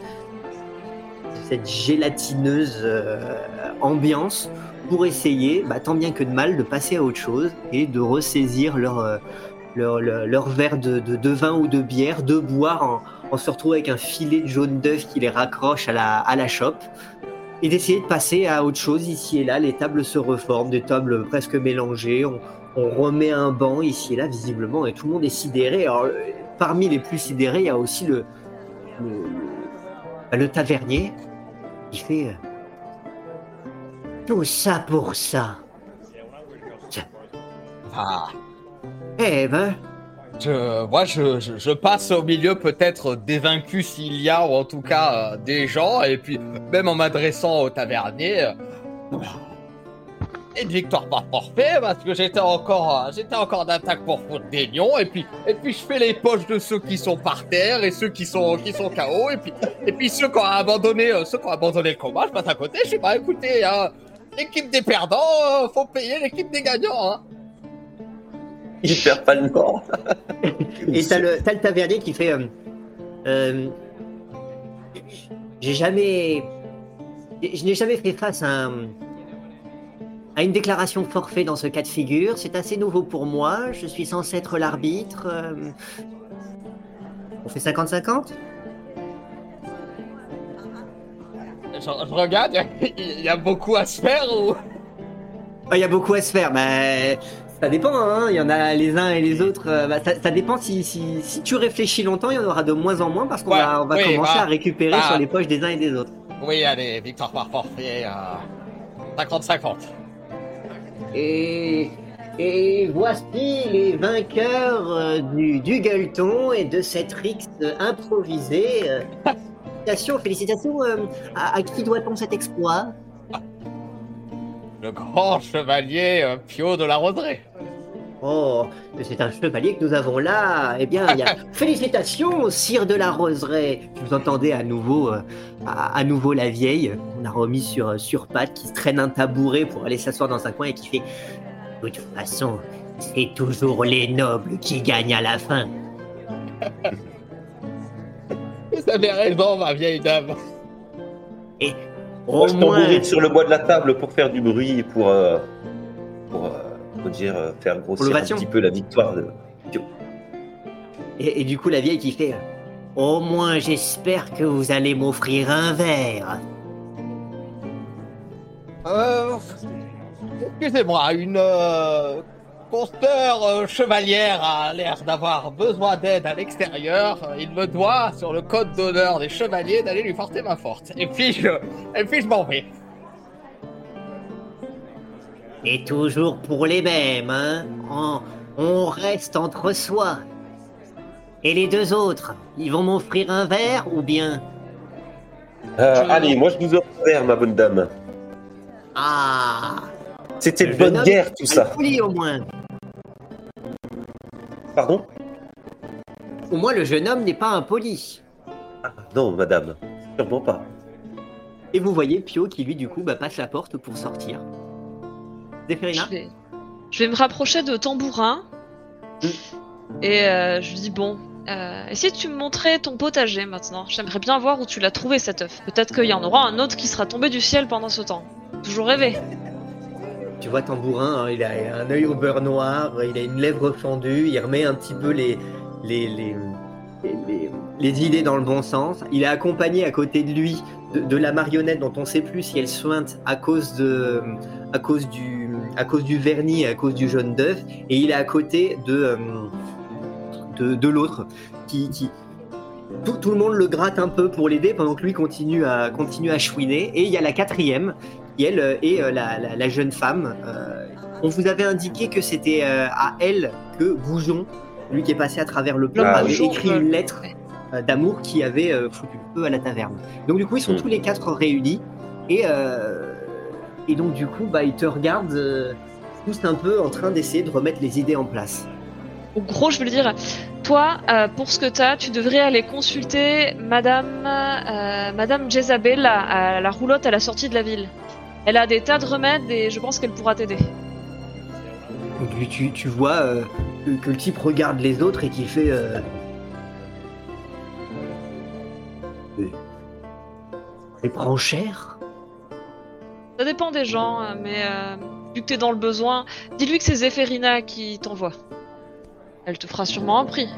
cette gélatineuse euh, ambiance pour essayer, bah, tant bien que de mal, de passer à autre chose et de ressaisir leur, leur, leur, verre de, de, vin ou de bière, de boire en, se retrouvant avec un filet de jaune d'œuf qui les raccroche à la, à la chope et d'essayer de passer à autre chose ici et là. Les tables se reforment, des tables presque mélangées. On remet un banc ici et là, visiblement, et tout le monde est sidéré. Alors, euh, parmi les plus sidérés, il y a aussi le, le, tavernier qui fait euh, Tout ça pour ça. Ah, Eh ben, je, moi, je, je, je passe au milieu peut-être des vaincus s'il y a, ou en tout cas euh, des gens, et puis même en m'adressant au tavernier, euh, une victoire par forfait, parce que j'étais encore, euh, j'étais encore d'attaque pour foutre des lions, et puis, et puis je fais les poches de ceux qui sont par terre et ceux qui sont, qui sont KO, et puis, et puis ceux qui ont abandonné, euh, ceux qui ont abandonné le combat, je passe à côté, je sais pas, écoutez, hein, l'équipe des perdants, euh, faut payer l'équipe des gagnants, hein. Il perd pas le nord. <laughs> Et t'as le, t'as le tavernier qui fait. euh, euh, j'ai jamais. Je n'ai jamais fait face à, un- à une déclaration forfait dans ce cas de figure. C'est assez nouveau pour moi. Je suis censé être l'arbitre. euh, On fait 50-50 Je, je regarde, il y a beaucoup à se faire, ou... Ah, Il y a beaucoup à se faire. Bah, ça dépend. Hein. Il y en a les uns et les autres. euh, bah, ça, ça dépend si, si, si tu réfléchis longtemps, il y en aura de moins en moins parce qu'on Ouais, va, on va oui, commencer bah, à récupérer bah. sur les poches des uns et des autres. Oui, allez, victoire par forfait, euh, 50-50. Et, voici les vainqueurs euh, du, du gueuleton et de cette rixe improvisée. Félicitations, félicitations. euh, à, qui doit-on cet exploit? Le grand chevalier euh, Pio de la Roseraie. Oh, c'est un chevalier que nous avons là. Eh bien, il y a <laughs> félicitations, sire de la roseraie. Vous entendez à nouveau, euh, à, à nouveau la vieille. On a remis sur sur pattes qui se traîne un tabouret pour aller s'asseoir dans un coin et qui fait. De toute façon, c'est toujours les nobles qui gagnent à la fin. <laughs> Vous avez raison, ma vieille dame. Au Moi, je moins, sur le bois de la table pour faire du bruit et pour, euh, pour, euh, dire, euh, faire grossir un petit peu la victoire. De... et, et du coup la vieille qui fait. Au moins, j'espère que vous allez m'offrir un verre. Euh, excusez-moi, une euh, euh, chevalière a l'air d'avoir besoin d'aide à l'extérieur. Il me doit, sur le code d'honneur des chevaliers, d'aller lui porter ma forte. Et puis je, et puis je m'en vais. Et toujours pour les mêmes, hein on, on reste entre soi. Et les deux autres, ils vont m'offrir un verre ou bien? Euh, Allez, moi je vous offre un verre, ma bonne dame. Ah C'était de bonne guerre, tout ça. Au moins. Pardon? Au moins le jeune homme n'est pas impoli. Ah, Non, madame, sûrement pas. Et vous voyez Pio qui lui du coup bah, passe la porte pour sortir. Je vais, je vais me rapprocher de Tambourin. Mm. Et euh, je lui dis bon, euh, essaye de tu me montrer ton potager maintenant. J'aimerais bien voir où tu l'as trouvé cet œuf. Peut-être qu'il y en aura un autre qui sera tombé du ciel pendant ce temps. Toujours rêvé. Tu vois Tambourin, hein, il a un œil au beurre noir, il a une lèvre fendue, il remet un petit peu les, les, les, les, les- idées dans le bon sens. Il est accompagné à côté de lui de, de la marionnette dont on ne sait plus si elle sointe à cause, de, à, cause du, à cause du vernis, à cause du jaune d'œuf, et il est à côté de, euh, de, de l'autre qui... qui tout, tout le monde le gratte un peu pour l'aider pendant que lui continue à, continue à chouiner. Et il y a la quatrième qui elle euh, est euh, la, la- la jeune femme. Euh, on vous avait indiqué que c'était euh, à elle que Goujon, lui qui est passé à travers le plan, L'homme avait Goujon, écrit une lettre d'amour qui avait foutu le feu à la taverne. Donc du coup, ils sont Mm. tous les quatre réunis et et donc du coup, bah ils te regardent euh, tous un peu en train d'essayer de remettre les idées en place. En gros, je veux dire, toi, euh, pour ce que t'as, tu devrais aller consulter Madame, euh, Madame Jezabel à, à la roulotte à la sortie de la ville. Elle a des tas de remèdes et je pense qu'elle pourra t'aider. Tu, tu vois euh, que, que le type regarde les autres et qui fait. Elle prend cher? Ça dépend des gens, euh, mais euh, vu que t'es dans le besoin, dis-lui que c'est Zéphérina qui t'envoie. Elle te fera sûrement un prix.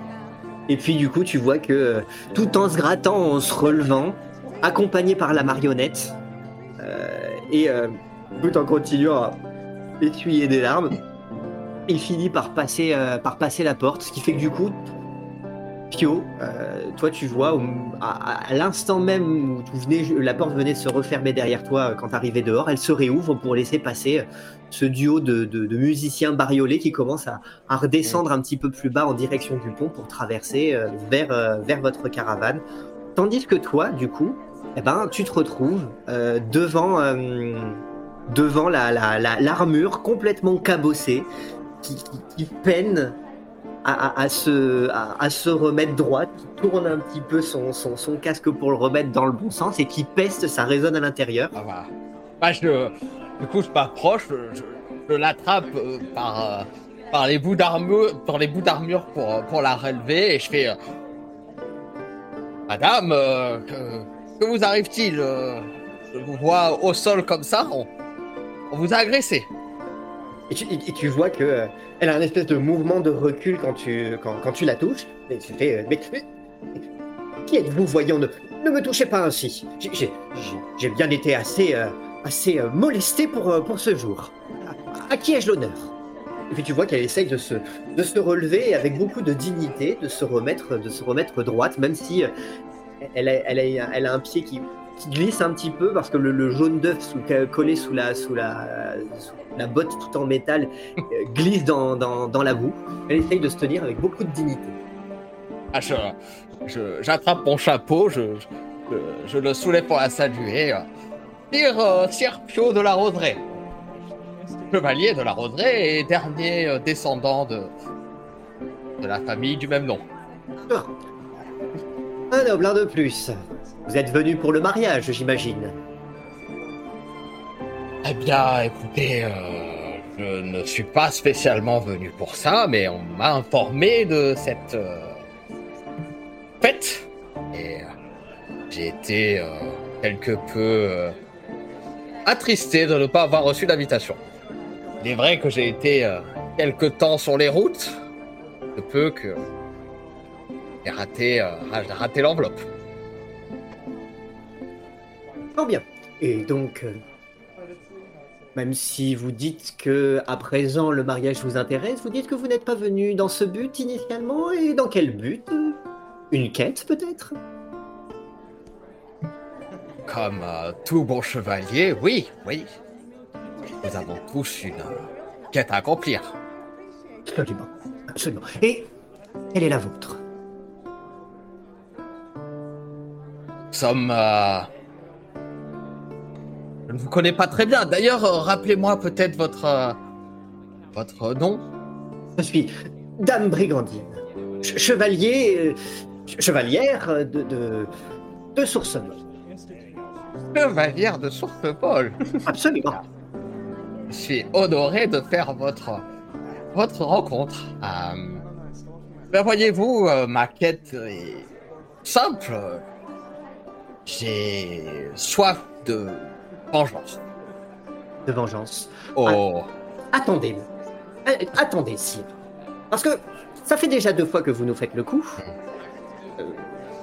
Et puis du coup, tu vois que euh, tout en se grattant, en se relevant, accompagné par la marionnette, euh, et tout en continuant à essuyer des larmes, il finit par passer, par passer la porte, ce qui fait que du coup, Pio, euh, toi tu vois à, l'instant même où la porte venait de se refermer derrière toi euh, quand tu arrivais dehors, elle se réouvre pour laisser passer euh, ce duo de, musiciens bariolés qui commence à, redescendre un petit peu plus bas en direction du pont pour traverser vers, votre caravane. Tandis que toi, du coup, eh ben, tu te retrouves devant, devant la, la- la- l'armure complètement cabossée qui peine à, à- à se, remettre droite, qui tourne un petit peu son, casque pour le remettre dans le bon sens et qui peste, ça résonne à l'intérieur. Ah bah. Je, du coup, je m'approche, je, l'attrape euh, par, euh, par les bouts d'armure, euh, pour la relever et je fais. Madame, que, vous arrive-t-il Je vous vois au sol comme ça. On vous a agressé. Et tu, vois que euh, elle a un espèce de mouvement de recul quand tu, quand, quand tu la touches. Et tu fais, euh, mais, qui êtes-vous, voyons, ne, ne me touchez pas ainsi. J'ai- bien été assez, euh, assez molesté pour, pour ce jour. À, à qui ai-je l'honneur? Et puis tu vois qu'elle essaye de se, de se relever avec beaucoup de dignité, de se remettre, de se remettre droite, même si elle, a, elle, a, elle a un pied qui, qui glisse un petit peu parce que le, le jaune d'œuf sous- collé sous la, sous, la, sous la botte tout en métal euh, <laughs> glisse dans, dans, dans la boue. Elle essaye de se tenir avec beaucoup de dignité. Ah, j'attrape mon chapeau, je, je, je le soulève pour la saluer. euh. Sire, euh, Sire Pio de la Roseraie. Chevalier de la Roseraie et dernier euh, descendant de, de la famille du même nom. Ah. Un noblin de plus. Vous êtes venu pour le mariage, j'imagine. Eh bien, écoutez, euh, je ne suis pas spécialement venu pour ça, mais on m'a informé de cette euh, fête. Et euh, j'ai été quelque peu attristé de ne pas avoir reçu l'invitation. Il est vrai que j'ai été quelque temps sur les routes, peu que j'ai raté, euh, raté l'enveloppe. Fort bien. Et donc, euh, même si vous dites que à présent le mariage vous intéresse, vous dites que vous n'êtes pas venu dans ce but initialement. Et dans quel but? Une quête peut-être? Comme euh, tout bon chevalier, oui, oui. Nous avons tous une euh, quête à accomplir. Absolument. Absolument. Et quelle est la vôtre? Nous sommes... euh, Je ne vous connais pas très bien. D'ailleurs, euh, rappelez-moi peut-être votre... euh, Votre nom Je suis Dame Brigandine, ch- chevalier, ch- chevalière de, de, de. Chevalière de Source-Paul. Absolument. Je suis honoré de faire votre... Votre rencontre. Euh, ben, voyez-vous, euh, ma quête est simple. J'ai soif de vengeance. De vengeance. Oh... Attendez. Euh, attendez, sire. Parce que ça fait déjà deux fois que vous nous faites le coup. Euh,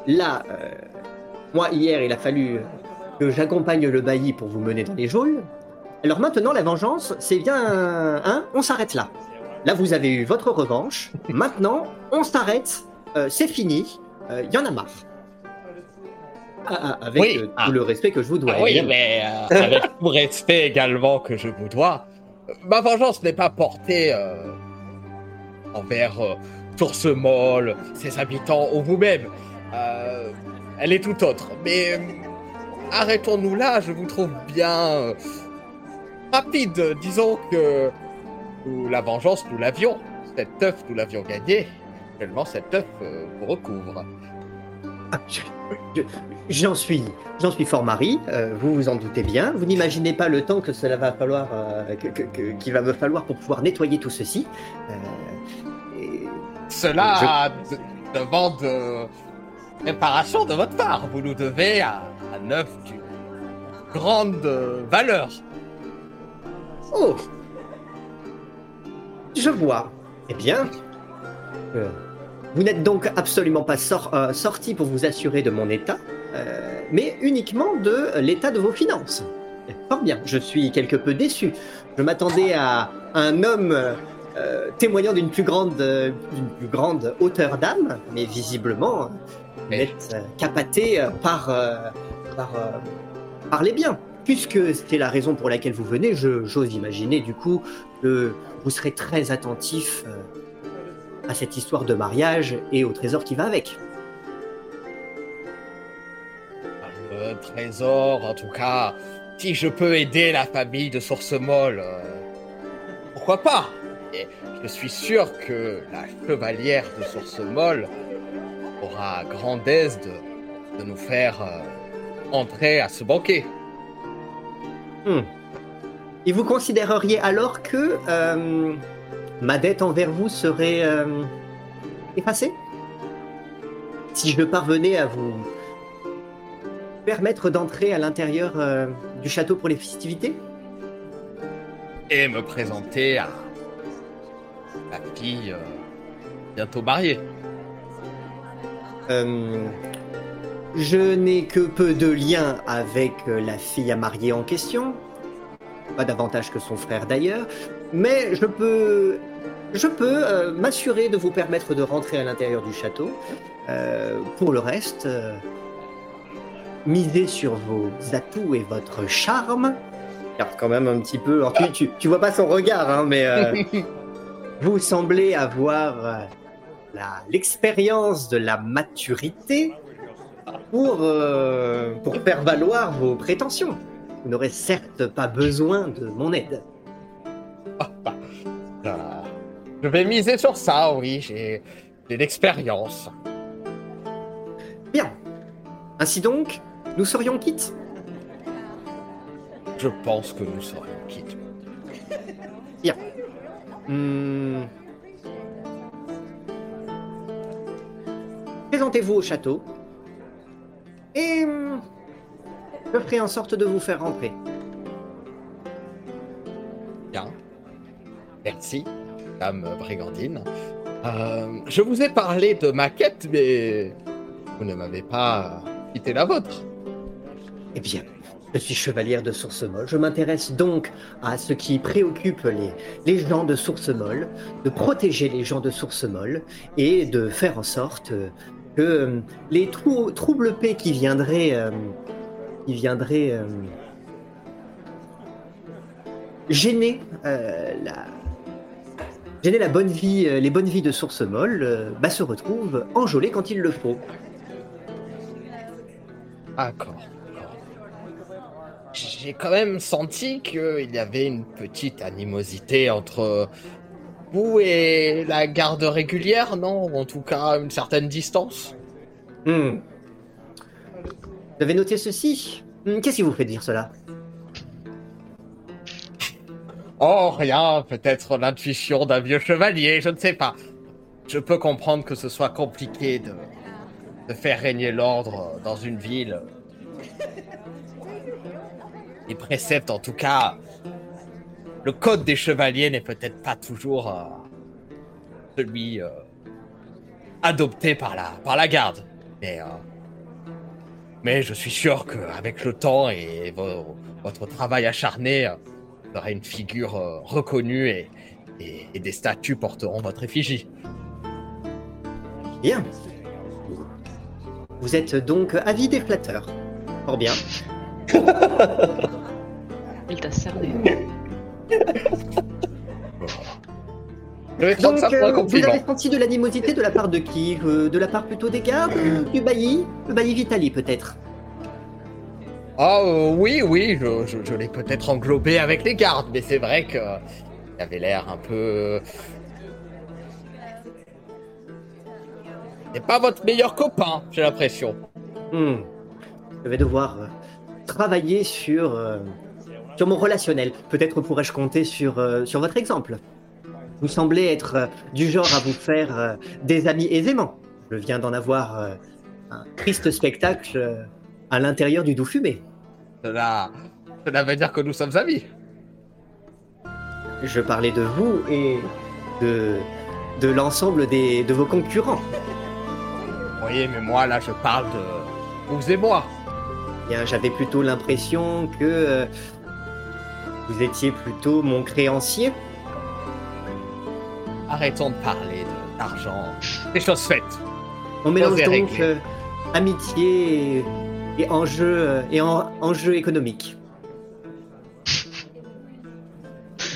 là, euh, moi, hier, il a fallu que j'accompagne le bailli pour vous mener dans les geôles. Alors maintenant, la vengeance, c'est bien... Hein on s'arrête là. Là, vous avez eu votre revanche. Maintenant, on s'arrête. C'est fini. Il y en a marre. Ah, ah, avec Oui, euh, tout ah. le respect que je vous dois. Ah oui, mais euh, avec <laughs> tout respect également que je vous dois, ma vengeance n'est pas portée euh, envers euh, Toursemol, ses habitants ou vous-même. Elle est tout autre. Mais arrêtons-nous là, je vous trouve bien rapide. Disons que nous, la vengeance, nous l'avions. Cet œuf, nous l'avions gagné. Actuellement, cet œuf vous recouvre. Ah, je- je- J'en suis, j'en suis fort mari, euh, vous vous en doutez bien. Vous n'imaginez pas le temps que cela va falloir, euh, que- que- qu'il va me falloir pour pouvoir nettoyer tout ceci. Euh, et- Cela de- demande euh, réparation de votre part. Vous nous devez à, un œuf d'une grande valeur. Oh, je vois. Eh bien, vous n'êtes donc absolument pas sor- euh, sorti pour vous assurer de mon état, euh, mais uniquement de l'état de vos finances. Fort bien. Je suis quelque peu déçu. Je m'attendais à un homme euh, témoignant d'une plus grande, d'une plus grande hauteur d'âme, mais visiblement, vous êtes capaté par, par, par les biens. Puisque c'est la raison pour laquelle vous venez, j'ose imaginer du coup que vous serez très attentif à cette histoire de mariage et au trésor qui va avec. Le trésor, en tout cas, si je peux aider la famille de Source Molle, euh, pourquoi pas? Et je suis sûr que la chevalière de Source Molle aura grande aise de, de nous faire euh, entrer à ce banquet. Hmm. Et vous considéreriez alors que euh, ma dette envers vous serait euh, effacée? Si je parvenais à vous permettre d'entrer à l'intérieur euh, du château pour les festivités? Et me présenter à la fille euh, bientôt mariée. Je n'ai que peu de liens avec la fille à marier en question, pas davantage que son frère d'ailleurs, mais je peux, je peux euh, m'assurer de vous permettre de rentrer à l'intérieur du château. Euh, pour le reste, euh, misez sur vos atouts et votre charme. Regarde quand même un petit peu. alors, tu, tu, tu vois pas son regard, hein, mais <laughs> vous semblez avoir l'expérience de la maturité pour, pour faire valoir vos prétentions. Vous n'aurez certes pas besoin de mon aide. Je vais miser sur ça, oui, j'ai j'ai l'expérience. Bien. Ainsi donc, nous serions quittes. Je pense que nous serions quittes. Hmm. Présentez-vous au château. Et je ferai en sorte de vous faire rentrer. Bien. Merci, Dame Brigandine. Euh, je vous ai parlé de ma quête, mais vous ne m'avez pas quitté la vôtre. Eh bien, je suis chevalière de Source Molle. Je m'intéresse donc à ce qui préoccupe les, gens de Source Molle, de protéger les gens de Source Molle et de faire en sorte que euh, les trou- troubles paix qui viendraient, euh, qui viendraient gêner la gêner la bonne vie, euh, les bonnes vies de Source Molle, euh, bah, se retrouvent enjolées quand il le faut. D'accord. J'ai quand même senti qu'il y avait une petite animosité entre vous et la garde régulière, non? En tout cas une certaine distance? Hmm. Vous avez noté ceci? Hmm, Qu'est-ce qui vous fait dire cela? Oh, rien, peut-être l'intuition d'un vieux chevalier, je ne sais pas. Je peux comprendre que ce soit compliqué de, faire régner l'ordre dans une ville. Les préceptes, en tout cas, le code des chevaliers n'est peut-être pas toujours euh, celui euh, adopté par la, par la garde. Mais, euh, mais je suis sûr qu'avec le temps et vo- votre travail acharné, vous aurez une figure euh, reconnue et, et- et des statues porteront votre effigie. Bien. Vous êtes donc avide et flatteur. Fort bien. <laughs> Il t'a cerné. Donc, euh, vous avez senti de l'animosité de la part de qui? Euh, De la part plutôt des gardes? Du bailli? Le bailli Vitali, peut-être Ah euh, oui, oui, je, l'ai peut-être englobé avec les gardes, mais c'est vrai que il avait l'air un peu. C'est pas votre meilleur copain, j'ai l'impression. Hmm. Je vais devoir euh, travailler sur, euh, sur mon relationnel. Peut-être pourrais-je compter sur, euh, sur votre exemple. Vous semblez être euh, du genre à vous faire euh, des amis aisément. Je viens d'en avoir euh, un triste spectacle euh, à l'intérieur du doux fumé. Cela, cela veut dire que nous sommes amis. Je parlais de vous et de, de l'ensemble des, de vos concurrents. Vous voyez, mais moi là, je parle de vous et moi. Bien, j'avais plutôt l'impression que euh, vous étiez plutôt mon créancier. arrêtons de parler de- d'argent. Des choses faites. On mélange donc euh, amitié et, et enjeux euh, et en, enjeux économiques.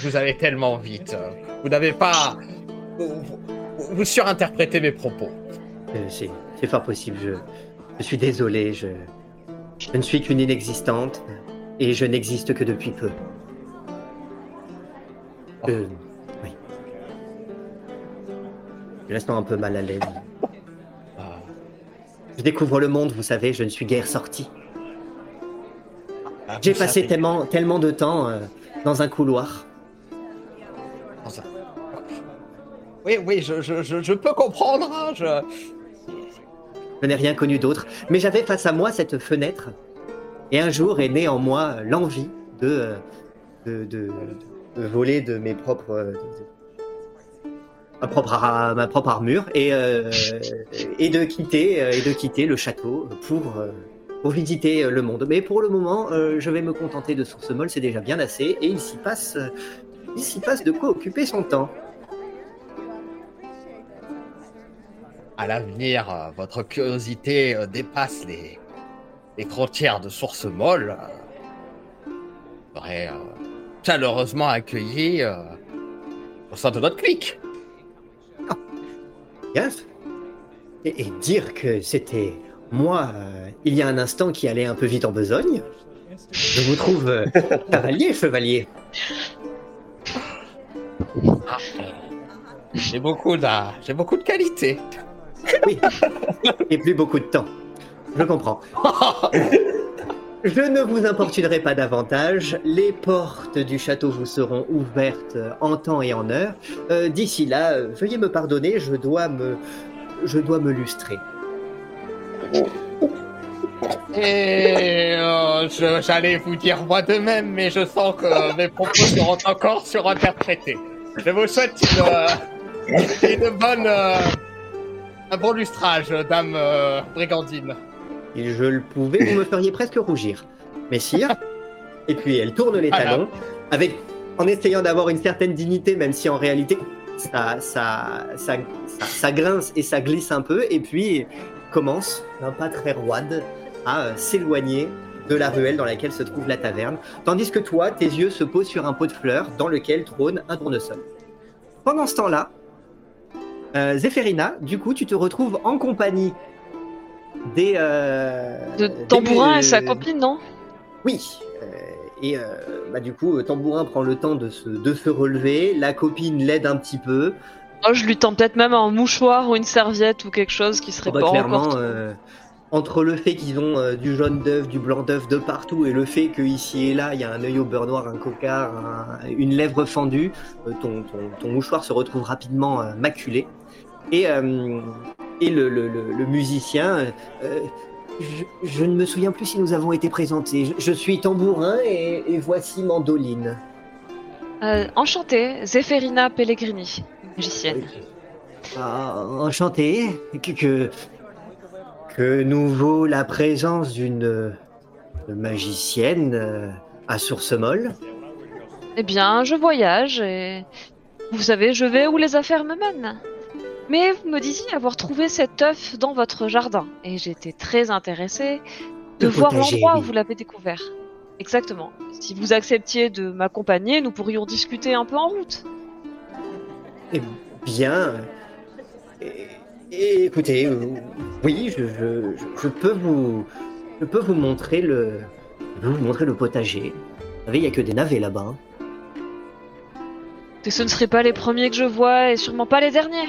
Vous allez tellement vite. Vous n'avez pas. Vous, vous- vous surinterprétez mes propos. Euh, c'est c'est fort possible. Je, je suis désolé. Je, je ne suis qu'une inexistante et je n'existe que depuis peu. Euh, oui. Je reste un peu mal à l'aise. Je découvre le monde, vous savez, je ne suis guère sorti. ah, J'ai passé savez- tellement, tellement de temps euh, dans un couloir. Dans un- Oui, oui, je, je, je, je peux comprendre. hein, je... Je n'ai rien connu d'autre, mais j'avais face à moi cette fenêtre. Et un jour est née en moi l'envie de, euh, de, de- de voler de mes propres, euh, ma, propre armure et, euh, et, de quitter, euh, et de quitter le château pour, euh, visiter le monde. Mais pour le moment, je vais me contenter de Source Molle, c'est déjà bien assez, et il s'y passe, de quoi occuper son temps. À l'avenir, votre curiosité dépasse les, les frontières de source molle. Vous serez chaleureusement accueilli au sein de notre clique. Et, et dire que c'était moi, euh, il y a un instant, qui allait un peu vite en besogne. Je vous trouve euh, <laughs> cavalier, chevalier. J'ai beaucoup, de, j'ai beaucoup de qualités. Oui. Et plus beaucoup de temps. Je comprends. <laughs> Je ne vous importunerai pas davantage. Les portes du château vous seront ouvertes en temps et en heure. Euh, D'ici là, veuillez me pardonner, je dois me, je dois me lustrer. Et euh, j'allais vous dire moi de même, mais je sens que mes propos seront encore surinterprétés. Je vous souhaite une, euh, bonne, un bon lustrage, dame brigandine. Si je le pouvais, vous me feriez presque rougir. Messire. Et puis elle tourne les Ah talons, avec, en essayant d'avoir une certaine dignité, même si en réalité ça, ça, ça, ça, ça grince et ça glisse un peu, et puis commence, d'un pas très roide, à euh, s'éloigner de la ruelle dans laquelle se trouve la taverne, tandis que toi, tes yeux se posent sur un pot de fleurs dans lequel trône un tournesol. Pendant ce temps-là, euh, Zéphérina, du coup, tu te retrouves en compagnie des... euh, De des- Tambourin et sa copine, non? Oui. euh, et euh, bah, du coup, Tambourin prend le temps de se, de se relever. La copine l'aide un petit peu. Oh, je lui tends peut-être même un mouchoir ou une serviette ou quelque chose qui serait Bah, pas clairement, encore. euh, entre le fait qu'ils ont euh, du jaune d'œuf, du blanc d'œuf de partout, et le fait qu'ici et là, il y a un œil au beurre noir, un cocard, un- une lèvre fendue, euh, ton, ton- ton mouchoir se retrouve rapidement maculé. Et, et le, le- le- le musicien, euh, je, je ne me souviens plus si nous avons été présentés. Je, je suis tambourin et, et voici mandoline. Euh, enchantée, Zéphérina Pellegrini, magicienne. Ah, enchanté. Que, que, que nous vaut la présence d'une magicienne euh, à source molle Eh bien, je voyage et vous savez, je vais où les affaires me mènent. Mais vous me disiez avoir trouvé cet œuf dans votre jardin et j'étais très intéressée de Le voir l'endroit où vous l'avez découvert. Exactement. Si vous acceptiez de m'accompagner, nous pourrions discuter un peu en route. Eh bien. eh, eh, écoutez, euh, oui, je, je- je- je peux vous. Je peux vous montrer le. Je peux vous montrer le potager. Vous savez, il n'y a que des navets là-bas. hein. Ce ne seraient pas les premiers que je vois et sûrement pas les derniers.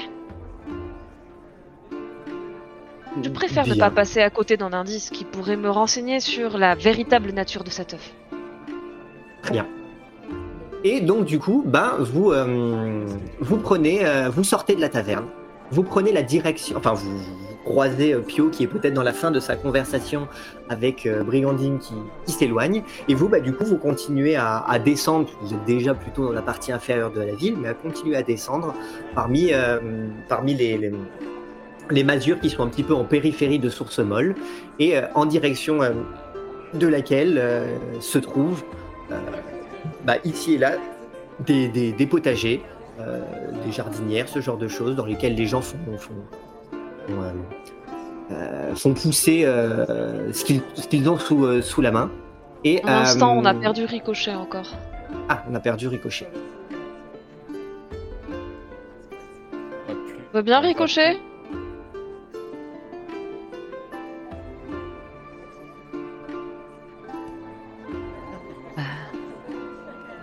Je préfère ne pas passer à côté d'un indice qui pourrait me renseigner sur la véritable nature de cet œuf. Très bien. Et donc du coup, ben vous euh, vous prenez, euh, vous sortez de la taverne, vous prenez la direction, enfin vous, vous croisez euh, Pio qui est peut-être dans la fin de sa conversation avec Brigandine qui, qui s'éloigne, et vous bah du coup vous continuez à, à descendre. Vous êtes déjà plutôt dans la partie inférieure de la ville, mais à continuer à descendre parmi parmi les, les les masures qui sont un petit peu en périphérie de Source Molle et euh, en direction euh, de laquelle euh, se trouve euh, bah, ici et là des, des- des potagers des jardinières, ce genre de choses, dans lesquelles les gens font, font, font, font pousser ce qu'ils ont sous, sous la main. Et, Pour l'instant, on a perdu Ricochet encore. Ah, on a perdu Ricochet. Va bien, Ricochet?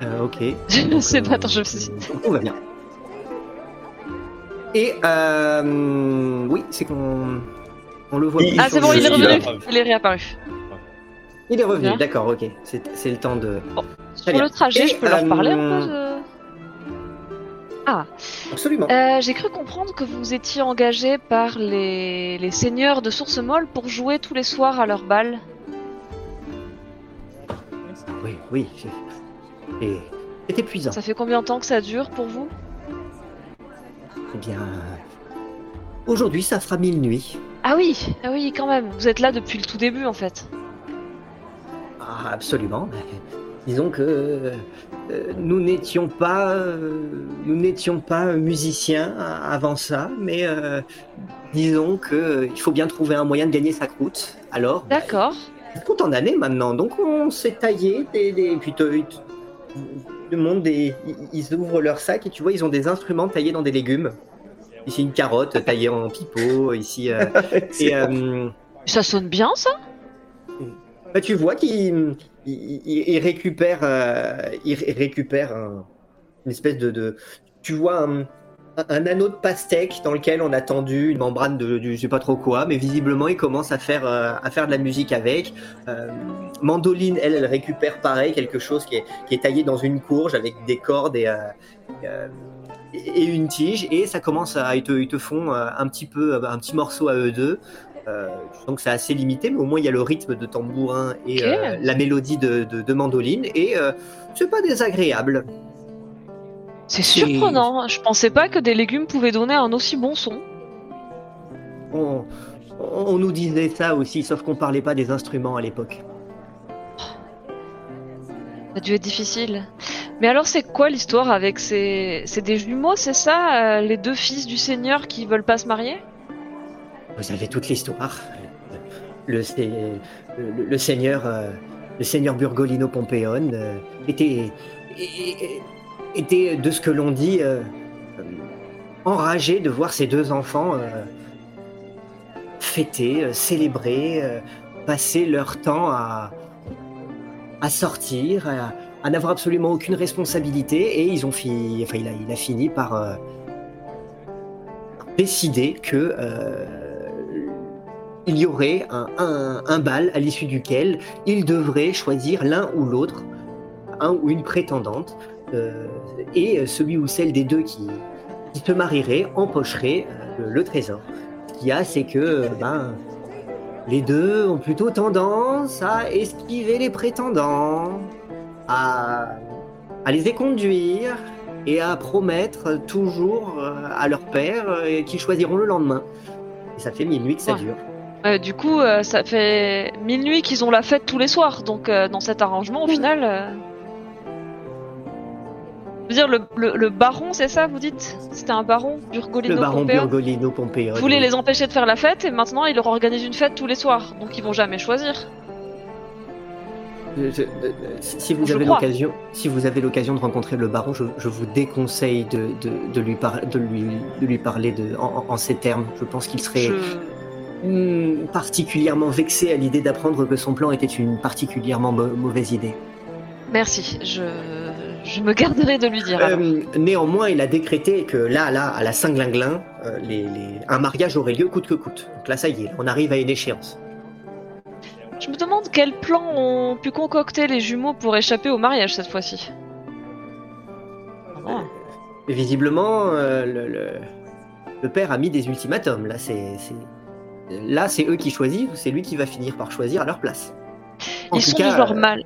Euh, ok. <laughs> Je sais pas, euh, attends, je me suis Tout va bien. Et euh, oui, c'est qu'on on le voit. Il- plus Ah, c'est bon, il est revenu. Il est réapparu. Il est revenu, d'accord, ok. C'est c'est le temps de. Sur bien. le trajet, Et, je peux leur parler un euh, peu de... Ah, Absolument. euh, j'ai cru comprendre que vous étiez engagé par les... les seigneurs de Source Molle pour jouer tous les soirs à leur bal. Oui, oui. C'est- et C'est épuisant. Ça fait combien de temps que ça dure pour vous? Eh bien. Aujourd'hui, ça fera mille nuits. Ah oui, ah oui, quand même. Vous êtes là depuis le tout début, en fait. Ah, absolument. Disons que euh, nous n'étions pas, euh, nous n'étions pas musiciens avant ça, mais euh, disons que il faut bien trouver un moyen de gagner sa croûte. Alors, bah, D'accord. il compte en années maintenant, donc on s'est taillé des, des puis le monde des, ils- ouvrent leur sac et tu vois ils ont des instruments taillés dans des légumes. Ici une carotte taillée en pipeau, ici euh, <laughs> et euh, Ça sonne bien, ça? Bah, tu vois qu'il il, il- il récupère, euh, il ré- récupère un- une espèce de, de- tu vois un, un anneau de pastèque dans lequel on a tendu une membrane de, du je sais pas trop quoi, mais visiblement il commence à faire euh, à faire de la musique avec. Euh, Mandoline, elle, elle récupère pareil quelque chose qui est, qui est taillé dans une courge avec des cordes et, euh, et une tige et ça commence à ils te, ils te font un petit peu un petit morceau à eux deux. Donc c'est assez limité, mais au moins il y a le rythme de tambourin et la mélodie de, de, de mandoline, et c'est pas désagréable. C'est surprenant. Je pensais pas que des légumes pouvaient donner un aussi bon son. On, on nous disait ça aussi, sauf qu'on parlait pas des instruments à l'époque. Ça a dû être difficile. Mais alors, c'est quoi l'histoire avec ces... C'est des jumeaux, c'est ça euh, Les deux fils du seigneur qui veulent pas se marier? Vous avez toute l'histoire. Le, sé- le, le seigneur, euh, le seigneur Burgolino Pompeon euh, était, é- était, de ce que l'on dit, euh, euh, enragé de voir ses deux enfants euh, fêter, euh, célébrer, euh, passer leur temps à, sortir, à, n'avoir absolument aucune responsabilité, et ils ont fini, enfin, il a, fini par euh, décider que euh, il y aurait un, un- bal à l'issue duquel il devrait choisir l'un ou l'autre, un ou une prétendante, euh, et celui ou celle des deux qui, qui se marierait empocherait euh, le, le trésor. Ce qu'il y a, c'est que euh, ben, les deux ont plutôt tendance à esquiver les prétendants, à, à les éconduire et à promettre toujours euh, à leur père euh, qu'ils choisiront le lendemain. Et ça fait mille nuits que ça Ouais. dure. Euh, Du coup, euh, ça fait mille nuits qu'ils ont la fête tous les soirs. Donc, euh, dans cet arrangement, au final. Euh, Je veux dire, le, le- le baron, c'est ça, vous dites? C'était un baron Burgolino Le baron Pompeo Burgolino Pompeo. voulait les empêcher de faire la fête et maintenant il leur organise une fête tous les soirs. Donc, ils vont jamais choisir. Je- je- euh, si vous Je avez l'occasion, si vous avez l'occasion de rencontrer le baron, je, vous déconseille de, de- de lui, par- de, lui, de lui parler de, en, en ces termes. Je pense qu'il serait hmm, particulièrement vexé à l'idée d'apprendre que son plan était une particulièrement mau- mauvaise idée. Merci, je... je me garderai de lui dire. Euh, néanmoins, il a décrété que là, là, à la Saint-Glinglin, euh, les, les- un mariage aurait lieu coûte que coûte. Donc là, ça y est, on arrive à une échéance. Je me demande quel plan ont pu concocter les jumeaux pour échapper au mariage cette fois-ci. Ah. Visiblement, euh, le, le- le père a mis des ultimatums. Là, c'est, c'est- là, c'est eux qui choisissent ou c'est lui qui va finir par choisir à leur place. En Ils sont cas, du genre mal.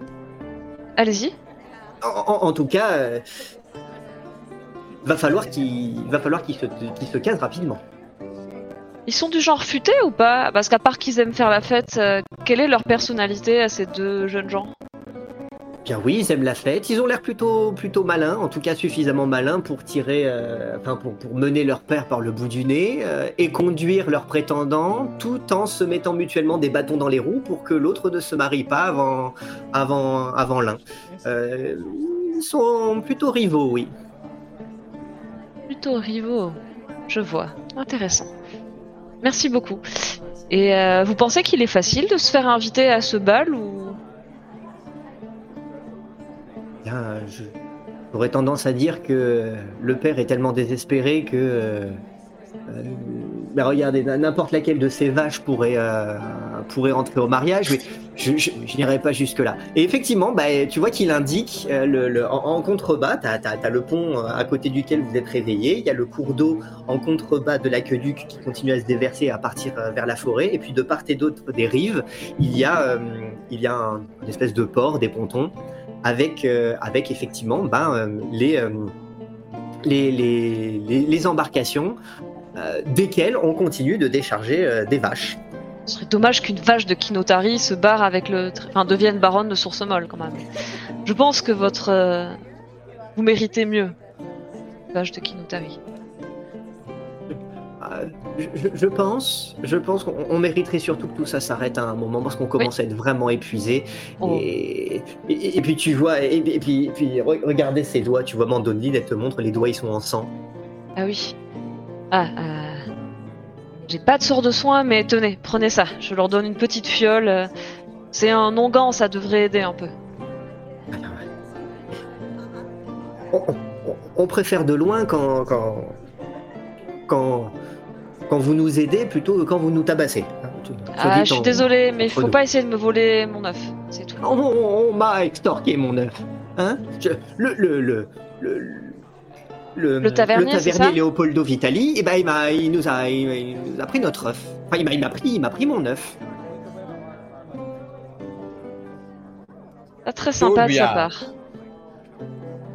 Allez-y. En, tout cas, euh, va falloir qu'il va falloir qu'ils se, qu'ils se rapidement. Ils sont du genre futé ou pas? Parce qu'à part qu'ils aiment faire la fête, euh, quelle est leur personnalité à ces deux jeunes gens? Bien oui, ils aiment la fête. Ils ont l'air plutôt, plutôt malins, en tout cas suffisamment malins pour tirer, euh, enfin pour, mener leur père par le bout du nez euh, et conduire leur prétendant, tout en se mettant mutuellement des bâtons dans les roues pour que l'autre ne se marie pas avant, avant, avant l'un. Euh, ils sont plutôt rivaux, oui. Plutôt rivaux. Je vois. Intéressant. Merci beaucoup. Et vous pensez qu'il est facile de se faire inviter à ce bal ou J'aurais tendance à dire que le père est tellement désespéré que. euh, euh, bah, regardez, n'importe laquelle de ces vaches pourrait, euh, pourrait entrer au mariage, mais je, n'irai pas jusque-là. Et effectivement, bah, tu vois qu'il indique euh, le, en, contrebas, tu as, le pont à côté duquel vous êtes réveillé, il y a le cours d'eau en contrebas de l'aqueduc qui continue à se déverser à partir vers la forêt, et puis de part et d'autre des rives, il y a, il y a un- une espèce de port, des pontons, avec, euh, avec effectivement ben, euh, les, euh, les, les, les, embarcations desquelles on continue de décharger des vaches. Ce serait dommage qu'une vache de Kinotari se barre avec le, enfin, devienne baronne de source molle quand même. Je pense que votre, vous méritez mieux, vache de Kinotari. Je, pense, je pense qu'on on mériterait surtout que tout ça s'arrête à un moment parce qu'on commence à être vraiment épuisé. Oh. Et, et, et puis tu vois, et, et puis, puis re- regardez ses doigts, tu vois Mandoline, elle te montre les doigts, ils sont en sang. Ah oui. Ah, euh, j'ai pas de sort de soin, mais tenez, prenez ça. Je leur donne une petite fiole. C'est un onguent, ça devrait aider un peu. On, on- on préfère de loin quand, quand, quand, quand vous nous aidez plutôt que quand vous nous tabassez. hein. Ah, je suis désolé, mais il faut nous. pas essayer de me voler mon œuf. C'est tout. On, on- on m'a extorqué mon œuf. Hein Je- le, le, le, le, le, Le tavernier, c'est ça Leopoldo Vitali, et ben il, m'a, il, nous a, il, il nous a pris notre œuf. Enfin, il m'a, il m'a pris, il m'a pris mon œuf. Pas très sympa de sa part.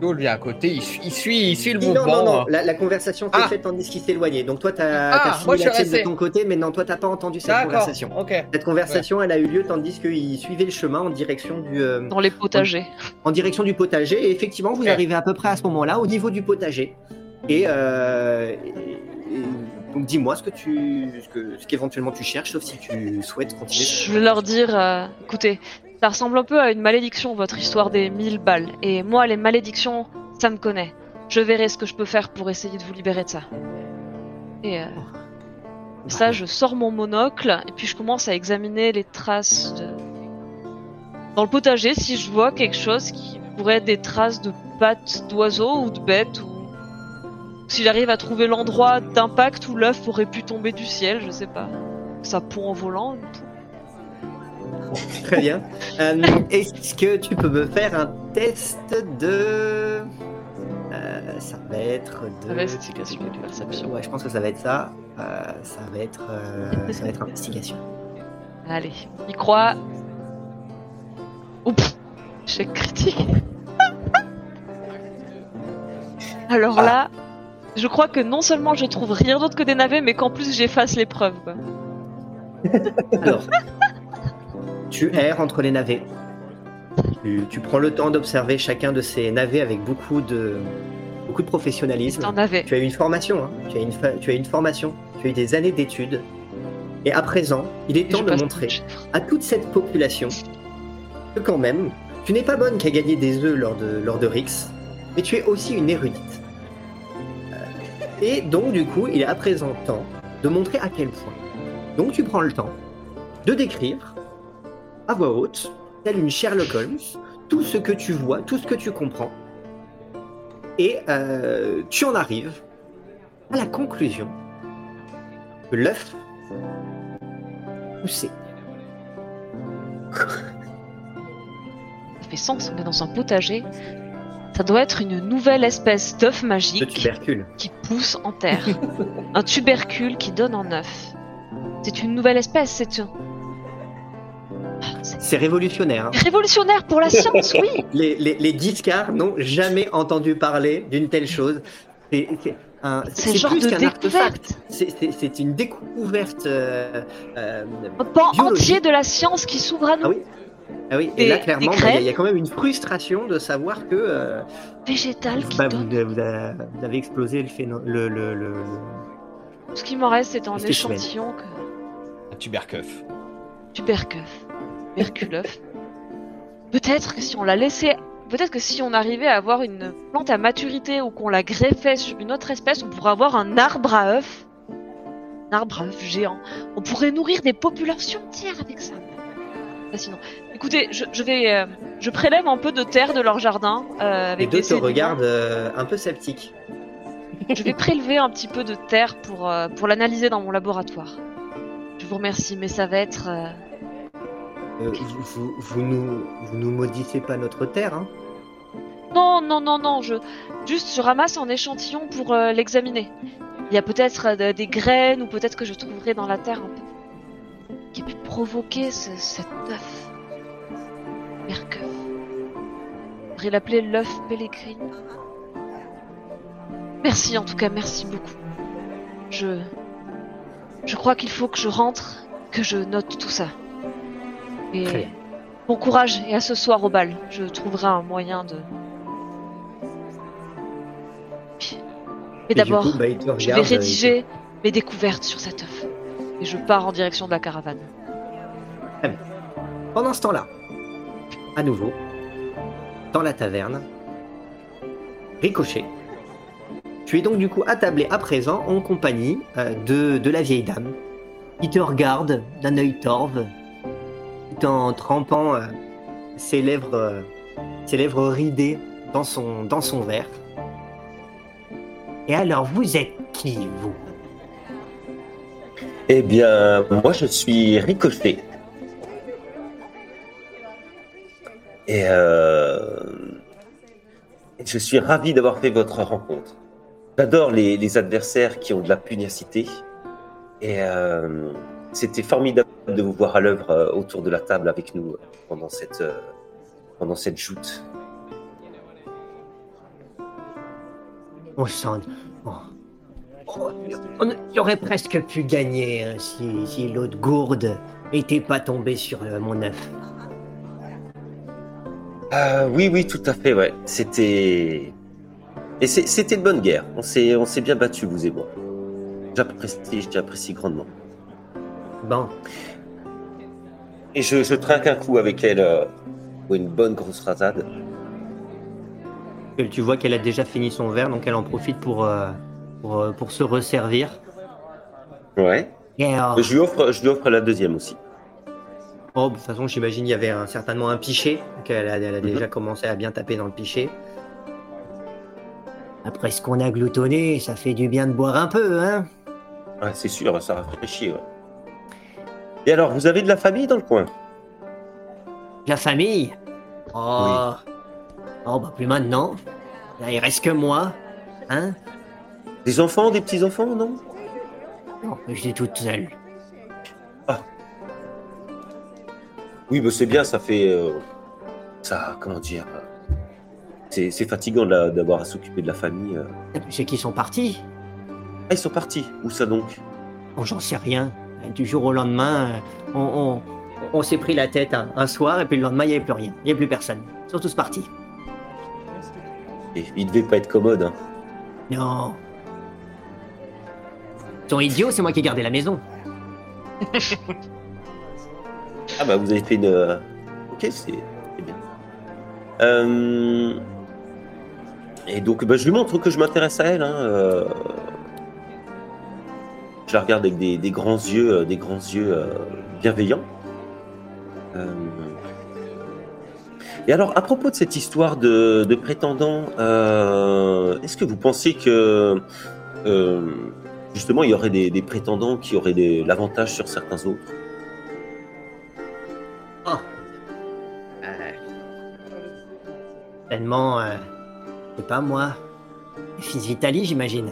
L'autre vient à côté, il suit, il suit, il suit le Non, mouvement. non, non, hein. la, la conversation s'est Ah. faite tandis qu'il s'éloignait. Donc toi, t'as, Ah, moi, fini la tienne de ton côté, mais non, toi, t'as pas entendu cette conversation. ok. Cette conversation, elle a eu lieu tandis qu'il suivait le chemin en direction du, euh, Dans les potagers. en direction du potager. Et effectivement, vous arrivez à peu près à ce moment-là, au niveau du potager. Et, euh, et- et- donc, dis-moi ce que tu, ce que, ce qu'éventuellement tu cherches, sauf si tu souhaites continuer. Je vais leur dire, euh, écoutez, ça ressemble un peu à une malédiction, votre histoire des mille balles. Et moi, les malédictions, ça me connaît. Je verrai ce que je peux faire pour essayer de vous libérer de ça. Et euh, ça, je sors mon monocle et puis je commence à examiner les traces de... dans le potager si je vois quelque chose qui pourrait être des traces de pattes d'oiseaux ou de bêtes ou si j'arrive à trouver l'endroit d'impact où l'œuf aurait pu tomber du ciel, je sais pas. Ça pond en volant. une. Très bien. Euh, est-ce que tu peux me faire un test de. Euh, ça va être de. Investigation et perception. Ouais, je pense que ça va être ça. Euh, ça va être, ça va être investigation. Allez, y croit. Oups, échec critique. <laughs> Alors là, je crois que non seulement je trouve rien d'autre que des navets, mais qu'en plus j'efface l'épreuve. Alors, tu erres entre les navets. Tu, tu prends le temps d'observer chacun de ces navets avec beaucoup de, beaucoup de professionnalisme. Tu as eu une formation, hein. tu, as une fa- tu as une formation, tu as eu des années d'études. Et à présent, il est temps de montrer à toute cette population que quand même, tu n'es pas bonne qu'à gagner des œufs lors de, lors de Rix, mais tu es aussi une érudite. Euh, et donc du coup, il est à présent temps de montrer à quel point. Donc tu prends le temps de décrire à voix haute, telle une Sherlock Holmes, tout ce que tu vois, tout ce que tu comprends. Et euh, tu en arrives à la conclusion que l'œuf poussé Ça fait sens, on est dans un potager. Ça doit être une nouvelle espèce d'œuf magique tubercule. qui pousse en terre. <laughs> un tubercule qui donne un œuf. C'est une nouvelle espèce, c'est un... C'est révolutionnaire. hein. révolutionnaire pour la science, oui <laughs> Les, les, les discards n'ont jamais entendu parler d'une telle chose. C'est un- C'est le c'est genre plus de qu'un artefact. découverte. C'est- C'est c'est une découverte. euh, euh, Un pan entier de la science qui s'ouvre à nous. Ah oui. Ah oui, et là, clairement, bah, il y, a- crêpes il y a quand même une frustration de savoir que euh, végétal qui bah, vous, donne. vous avez vous avez explosé le phéno- le, le, le- Ce qui m'en reste, c'est un échantillon que... Un tubercueuf. tubercueuf, tuberculeuf. Peut-être que si on la laissait, peut-être que si on arrivait à avoir une plante à maturité ou qu'on la greffait sur une autre espèce, on pourrait avoir un arbre à œufs. Un arbre à œufs géant. On pourrait nourrir des populations entières avec ça. Fascinant. Écoutez, je, je vais, euh, je prélève un peu de terre de leur jardin euh, Les avec deux te sédiments. regardent euh, un peu sceptiques. Je vais prélever un petit peu de terre pour, euh, pour l'analyser dans mon laboratoire. Je vous remercie, mais ça va être. Euh, vous, nous, pas notre terre, hein Non, non, non, non, je juste je ramasse un échantillon pour euh, l'examiner. Il y a peut-être euh, de- des graines ou peut-être que je trouverai dans la terre un peu qui a pu provoquer ce, cet œuf. Merkeuf. On l'appeler l'œuf pèlerine. Merci en tout cas, merci beaucoup. Je je crois qu'il faut que je rentre, que je note tout ça. Et Très bien. bon courage et à ce soir au bal. Je trouverai un moyen de Mais d'abord, bah, je vais euh, rédiger mes découvertes sur cet œuf. Et je pars en direction de la caravane. Pendant ce temps-là, à nouveau, dans la taverne, Ricochet. Tu es donc du coup attablé à présent en compagnie euh, de, de la vieille dame qui te regarde d'un œil torve en trempant euh, ses, lèvres, euh, ses lèvres ridées dans son, dans son verre. Et alors, vous êtes qui, vous? Eh bien, moi, je suis Ricochet. Et euh, je suis ravi d'avoir fait votre rencontre. J'adore les, les adversaires qui ont de la pugnacité. Et euh, c'était formidable de vous voir à l'œuvre euh, autour de la table avec nous euh, pendant cette, euh, pendant cette joute. On sent. oh. Oh, on aurait presque pu gagner hein, si, si l'autre gourde était pas tombée sur euh, mon œuf. Ah, oui, oui, tout à fait, ouais. C'était. Et c'était une bonne guerre. On s'est, bien battu, vous et moi. J'apprécie grandement. Bon, Et je, je trinque un coup avec elle euh, pour une bonne grosse rasade. tu vois qu'elle a déjà fini son verre, donc elle en profite pour, euh, pour, euh, pour se resservir. Ouais. Et alors, Je lui offre, je lui offre la deuxième aussi. oh, de toute façon, j'imagine il y avait un- certainement un pichet, donc elle a, elle a déjà commencé à bien taper dans le pichet. Après ce qu'on a gloutonné, ça fait du bien de boire un peu, hein Ouais, c'est sûr, ça rafraîchit. Ouais. Et alors, vous avez de la famille dans le coin? La famille? Oh, oh bah plus maintenant. Là, il reste que moi, hein? Des enfants, des petits enfants, non? Non, je suis toute seule. Oui, bah c'est bien, ça fait. euh, ça, comment dire euh, C'est fatigant là, d'avoir à s'occuper de la famille. euh. C'est qui sont partis Ah, ils sont partis. Où ça donc? Bon, j'en sais rien. Du jour au lendemain, euh, on, on- on s'est pris la tête un, un soir, et puis le lendemain, il n'y avait plus rien. Il n'y avait plus personne. Ils sont tous partis. Et Ils devaient pas être commodes. Hein. Non. Ils sont idiots, c'est moi qui ai gardé la maison. Ah bah vous avez fait une... euh, Ok, c'est c'est bien. Euh, Et donc bah, je lui montre que je m'intéresse à elle. Hein. euh, Je la regarde avec des, grands yeux, euh, des grands yeux euh, bienveillants. Euh, Et alors, à propos de cette histoire de, de prétendants, euh, est-ce que vous pensez que euh, justement il y aurait des, prétendants qui auraient l'avantage sur certains autres? Tellement, euh, c'est pas moi. Fils Vitali, j'imagine.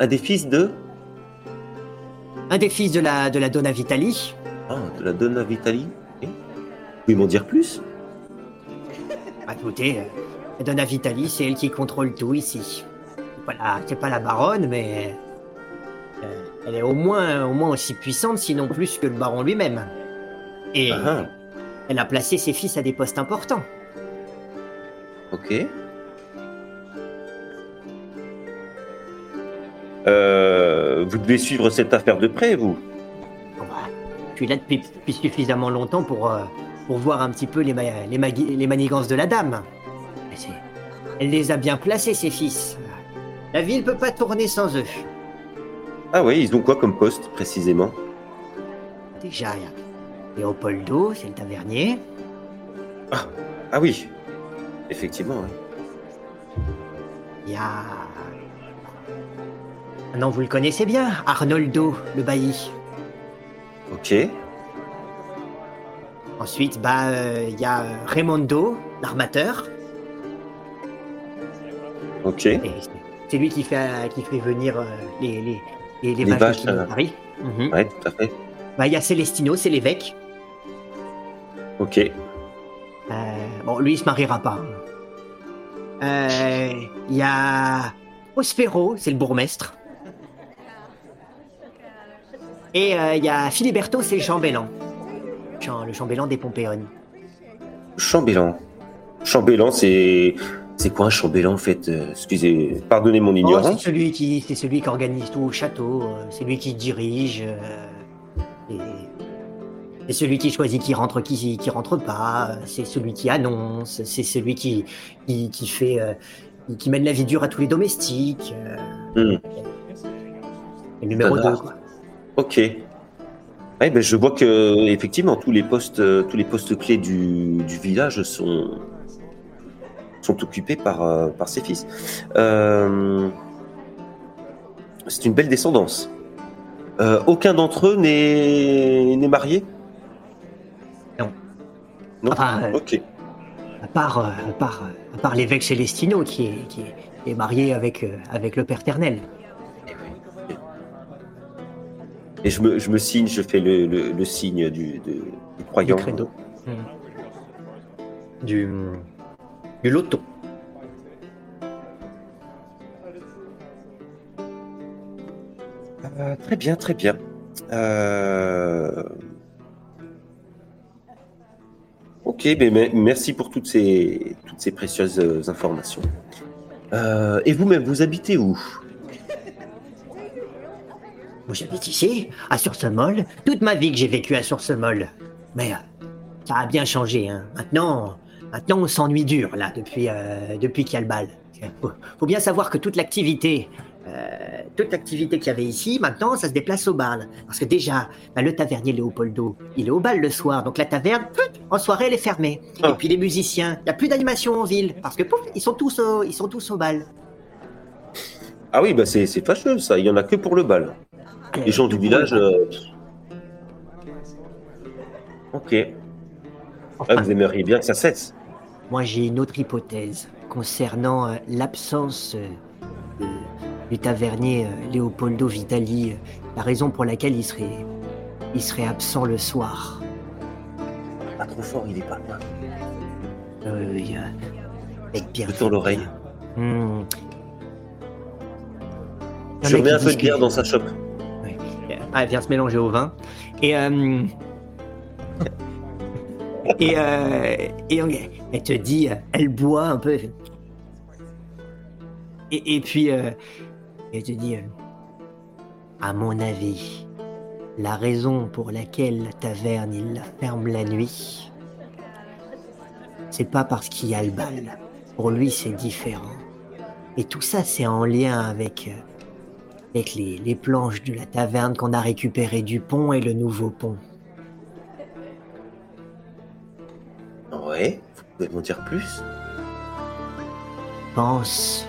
Un des fils de? Un des fils de la, de la Donna Vitali. Ah, de la Donna Vitali Ok. Vous m'en dire plus? Bah, écoutez, euh, la Donna Vitali, c'est elle qui contrôle tout ici. C'est pas la, c'est pas la baronne, mais euh, elle est au moins, au moins aussi puissante, sinon plus que le baron lui-même. Et Ah, elle a placé ses fils à des postes importants. ok. Euh, vous devez suivre cette affaire de près, vous bah, je suis là depuis, depuis suffisamment longtemps pour, euh, pour voir un petit peu les, ma- les, les manigances de la dame. Mais Elle les a bien placés, ses fils. La ville peut pas tourner sans eux. Ah oui, ils ont quoi comme poste, précisément? Déjà, il y a Léopoldo, c'est le tavernier. Ah oui, effectivement, oui. Il y a... Non, vous le connaissez bien, Arnoldo, le bailli. Ok, Ensuite, bah, euh, il y a euh, Raimondo, l'armateur. ok. Et c'est- lui qui fait, euh, qui fait venir euh, les, les, les, vaches, de euh. Paris. Mhm. Ouais, tout à fait. Bah, il y a Celestino, c'est l'évêque. Ok. Euh, bon, lui, il se mariera pas. Euh, Il y a Prospero, c'est le bourgmestre. Et euh, il y a Filiberto, c'est chambellan. Cham- Le chambellan des Pompéones. Chambellan. Chambellan, c'est. C'est quoi un chambellan en fait Euh, Excusez, pardonnez mon Oh, c'est ignorance. celui qui, c'est celui qui organise tout au château. euh, C'est lui qui dirige. euh, et c'est celui qui choisit qui rentre, qui, qui rentre pas. C'est celui qui annonce. C'est celui qui, qui, qui fait, euh, qui- mène la vie dure à tous les domestiques. euh, Hmm, le numéro Standard. 2, quoi. Ok. Ouais, ben, je vois que effectivement tous les postes, euh, tous les postes clés du, du village sont sont occupés par euh, par ses fils. Euh, c'est une belle descendance. Euh, aucun d'entre eux n'est marié? Non. Non? Euh, Ok. à part, euh, à part, à part l'évêque Célestino qui est, qui est, marié avec, avec le père Ternel. Et je me, je me signe, je fais le, le, signe du, du croyant. Du credo. Du, du loto. Euh, très bien, très bien. Euh, Ok, mais mais merci pour toutes ces, toutes ces précieuses informations. Euh, et vous-même, vous habitez où? Moi, j'habite ici, à Source-Molle. Toute ma vie que j'ai vécu à Source-Molle. Mais euh, ça a bien changé. Hein. Maintenant, maintenant, on s'ennuie dur, là, depuis, euh, depuis qu'il y a le bal. Faut, faut bien savoir que toute l'activité, euh, toute l'activité qu'il y avait ici, maintenant, ça se déplace au bal. Parce que déjà, bah, le tavernier Léopoldo, il est au bal le soir. Donc la taverne, en soirée, elle est fermée. Ah. Et puis les musiciens, il n'y a plus d'animation en ville. Parce que pouf, ils sont tous au, ils sont tous au bal. Ah oui, bah c'est fâcheux ça, il y en a que pour le bal. Les gens du village... euh, Ok. Ah, vous aimeriez bien que ça cesse Moi, j'ai une autre hypothèse concernant euh, l'absence euh, du tavernier euh, Leopoldo Vitali, euh, la raison pour laquelle il serait, il serait absent le soir. Pas trop fort, il est pas loin. Euh, avec bien. Je tourne l'oreille. Hmm. Je qui un peu de bière dans sa chope. Ah, elle vient se mélanger au vin. Et euh, <laughs> et euh, et on- elle te dit, elle boit un peu. Et, et puis euh, elle te dit, à mon avis, la raison pour laquelle la taverne il la ferme la nuit, c'est pas parce qu'il y a le bal. Pour lui, c'est différent. Et tout ça, c'est en lien avec avec les, les planches de la taverne qu'on a récupérées du pont et le nouveau pont. Ouais, vous pouvez m'en dire plus? Pense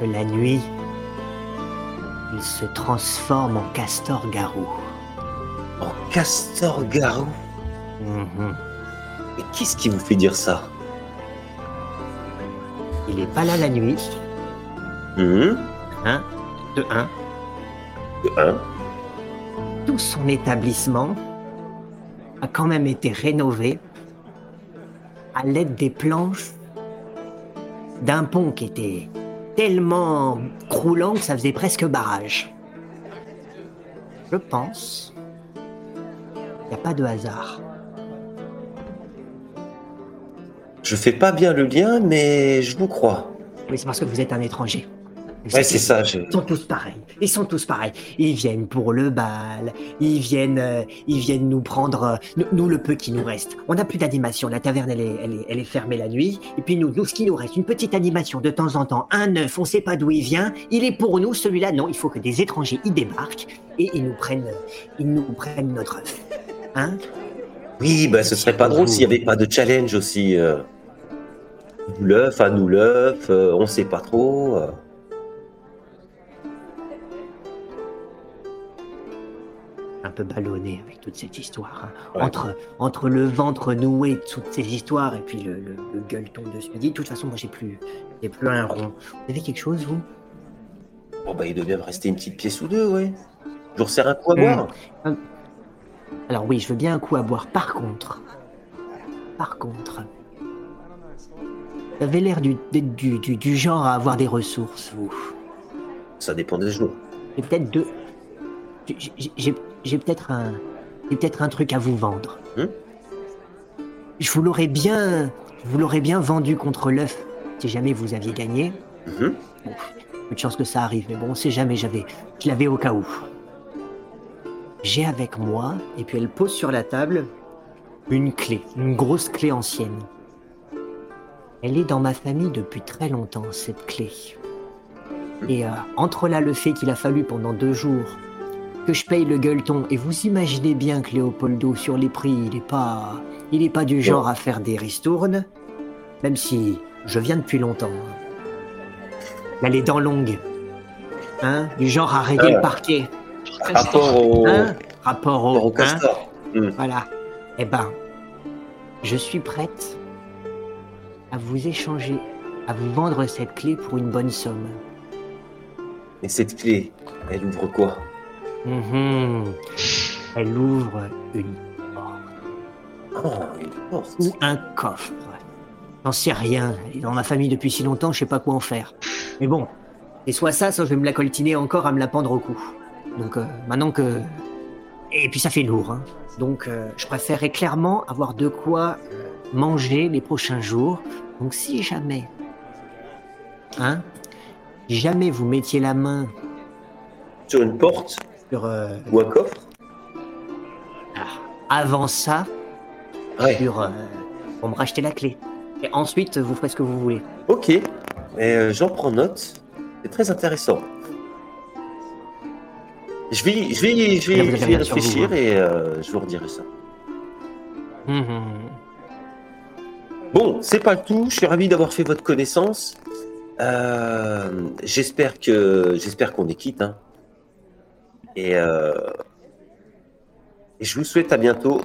que la nuit, il se transforme en castor-garou. En castor-garou Mhm. Mais qu'est-ce qui vous fait dire ça? Il est pas là la nuit, Hum, hein, de un. hein Tout son établissement a quand même été rénové à l'aide des planches d'un pont qui était tellement croulant que ça faisait presque barrage. Je pense Il n'y a pas de hasard. Je fais pas bien le lien, mais je vous crois. Oui, c'est parce que vous êtes un étranger. Vous Ouais, êtes- c'est ça. je- Ils sont tous pareils. Ils sont tous pareils. Ils viennent pour le bal. Ils viennent, euh, ils viennent nous prendre, euh, nous, nous, le peu qui nous reste. On n'a plus d'animation. La taverne, elle est, elle, est, elle est fermée la nuit. Et puis nous, nous, ce qui nous reste, une petite animation de temps en temps. Un œuf, on sait pas d'où il vient. Il est pour nous. Celui-là, non. Il faut que des étrangers y débarquent et ils nous prennent, ils nous prennent notre œuf. Hein? Oui, bah ce serait pas drôle s'il y avait pas de challenge aussi. euh. L'œuf, à nous l'œuf, euh, on sait pas trop. euh. Un peu ballonné avec toute cette histoire. hein. Ouais. Entre, entre le ventre noué de toutes ces histoires et puis le, le, le gueuleton de ce midi, de toute façon, moi, j'ai plus, j'ai plus un rond. Vous avez quelque chose, vous? Bon bah il doit bien me rester une petite pièce ou deux, ouais. Je vous resserre un coup à Mm. boire. Alors oui, je veux bien un coup à boire. Par contre, par contre, vous avez l'air du, du, du, du genre à avoir des ressources, vous. Ça dépend des jours. J'ai peut-être deux... j'ai- j'ai- peut-être un... J'ai peut-être un truc à vous vendre. Hmm Je vous l'aurais bien... Je vous l'aurais bien vendu contre l'œuf, si jamais vous aviez gagné. Mhm. Peu de chance que ça arrive, mais bon, on sait jamais, j'avais, je l'avais au cas où. J'ai avec moi, et puis elle pose sur la table une clé, une grosse clé ancienne. Elle est dans ma famille depuis très longtemps, cette clé. Et euh, entre là le fait qu'il a fallu pendant deux jours que je paye le gueuleton, et vous imaginez bien que Léopoldo, sur les prix, il est pas, il est pas du genre à faire des ristournes, même si je viens depuis longtemps. Il a les dents longues. Hein Du genre à Ah. le parquet. Rapport au, Hein Rapport au. rapport au hein castor. voilà. Eh ben, je suis prête à vous échanger, à vous vendre cette clé pour une bonne somme. Et cette clé, elle ouvre quoi? Mhm. Elle ouvre une porte Oh, ou un coffre. J'en sais rien. Dans ma famille depuis si longtemps, je sais pas quoi en faire. Mais bon, et soit ça, soit je vais me la coltiner encore à me la pendre au cou. Donc euh, maintenant que... Et puis ça fait lourd. Hein. Donc euh, je préférerais clairement avoir de quoi euh, manger les prochains jours. Donc si jamais... Hein jamais vous mettiez la main Sur une porte sur... euh, ou un coffre avant ça, Ouais. sur, euh, pour me racheter la clé. Et ensuite, vous ferez ce que vous voulez. Ok. Euh, j'en prends note. C'est très intéressant. Je vais, je vais, vais, vais réfléchir vous, et euh, je vous redirai ça. Mhm. Bon, c'est pas tout. Je suis ravi d'avoir fait votre connaissance. Euh, j'espère que j'espère qu'on est quitte. Hein. Et, euh, et je vous souhaite à bientôt.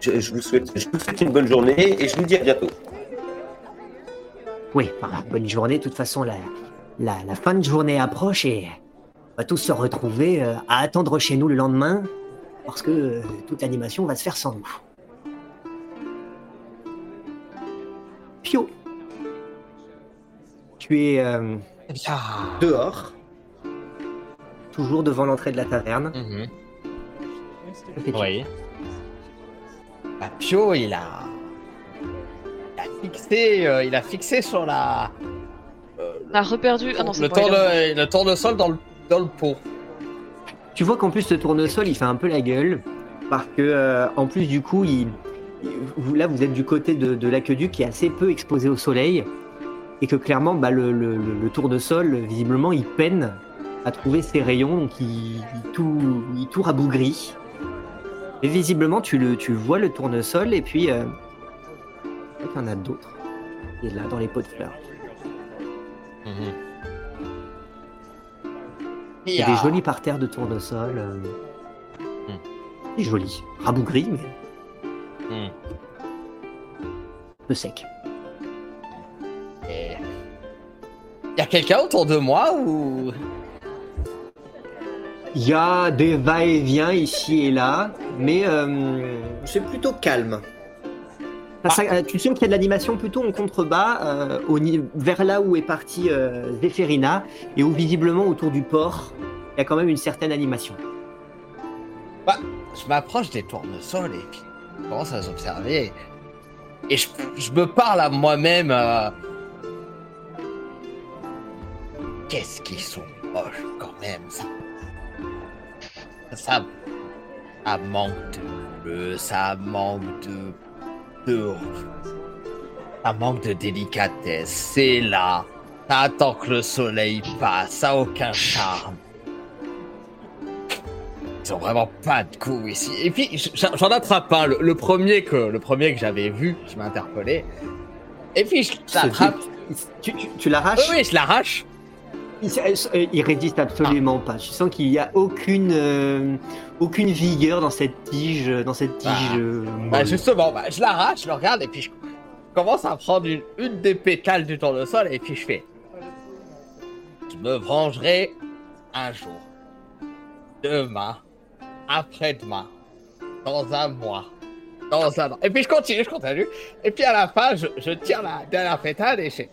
Je, je vous souhaite, je vous souhaite une bonne journée et je vous dis à bientôt. Oui, voilà, bonne journée. De toute façon, la, la, la fin de journée approche et on va tous se retrouver euh, à attendre chez nous le lendemain parce que euh, toute l'animation va se faire sans nous. Pio, tu es euh, bien. dehors, toujours devant l'entrée de la taverne. Mhm. Oui. Bah, Pio, il a. Il a fixé, euh, il a fixé sur la. On a reperdu. Ah non, c'est le, de, le tournesol dans le, dans le pot. Tu vois qu'en plus ce tournesol il fait un peu la gueule parce que euh, en plus du coup il, là vous êtes du côté de, de l'aqueduc qui est assez peu exposé au soleil et que clairement bah, le, le, le- le tournesol visiblement il peine à trouver ses rayons donc il, il tout il tout rabougrit. Et visiblement tu le tu vois le tournesol et puis euh, il y en a d'autres. Est là dans les pots de fleurs. Mhm. il y a des jolis parterres de tournesol euh, Hmm. c'est joli rabougri mais un peu sec Et- Il y a quelqu'un autour de moi ou. Il y a des va-et-vient ici et là, mais euh, c'est plutôt calme. Ça- euh, tu sens qu'il y a de l'animation plutôt en contrebas, euh, au vers là où est partie euh, Zéphérina, et où visiblement autour du port, il y a quand même une certaine animation. Bah, je m'approche des tournesols et puis je commence à les observer. Et je, je me parle à moi-même. euh, Qu'est-ce qu'ils sont moches quand même, ça. Ça, ça manque de bleu, ça manque de, de, ça manque de délicatesse. C'est là, ça attend que le soleil passe, ça a aucun charme. Ils ont vraiment pas de goût ici. Et puis j'en attrape un, le, le premier que le premier que j'avais vu, qui m'a interpellé. Et puis je l'attrape. Tu, tu- tu l'arraches? Oui, je l'arrache. Il, euh, il résiste absolument pas. Tu sens qu'il n'y a aucune, euh, aucune vigueur dans cette tige. Dans cette tige Bah, euh, Bah justement, bah, je l'arrache, je le regarde et puis je commence à prendre une, une des pétales du tournesol et puis je fais. Je me vengerai un jour, demain, après-demain, dans un mois, dans un an. Et puis je continue, je continue. Et puis à la fin, je, je tire la dernière pétale et je fais.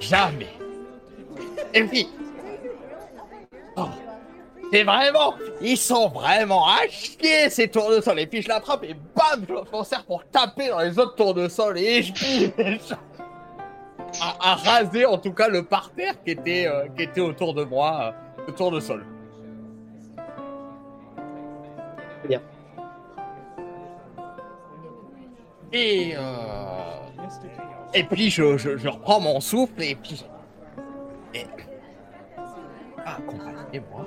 Jamais. Et puis. Oh, c'est vraiment, ils sont vraiment à chier ces tournesols. Et puis je l'attrape et bam, je m'en sers pour taper dans les autres tournesols et je à, à raser en tout cas le parterre qui était, euh, qui était autour de moi, euh, le tournesol. Bien. Et euh, et puis je, je, je reprends mon souffle et puis et... accompagnez-moi.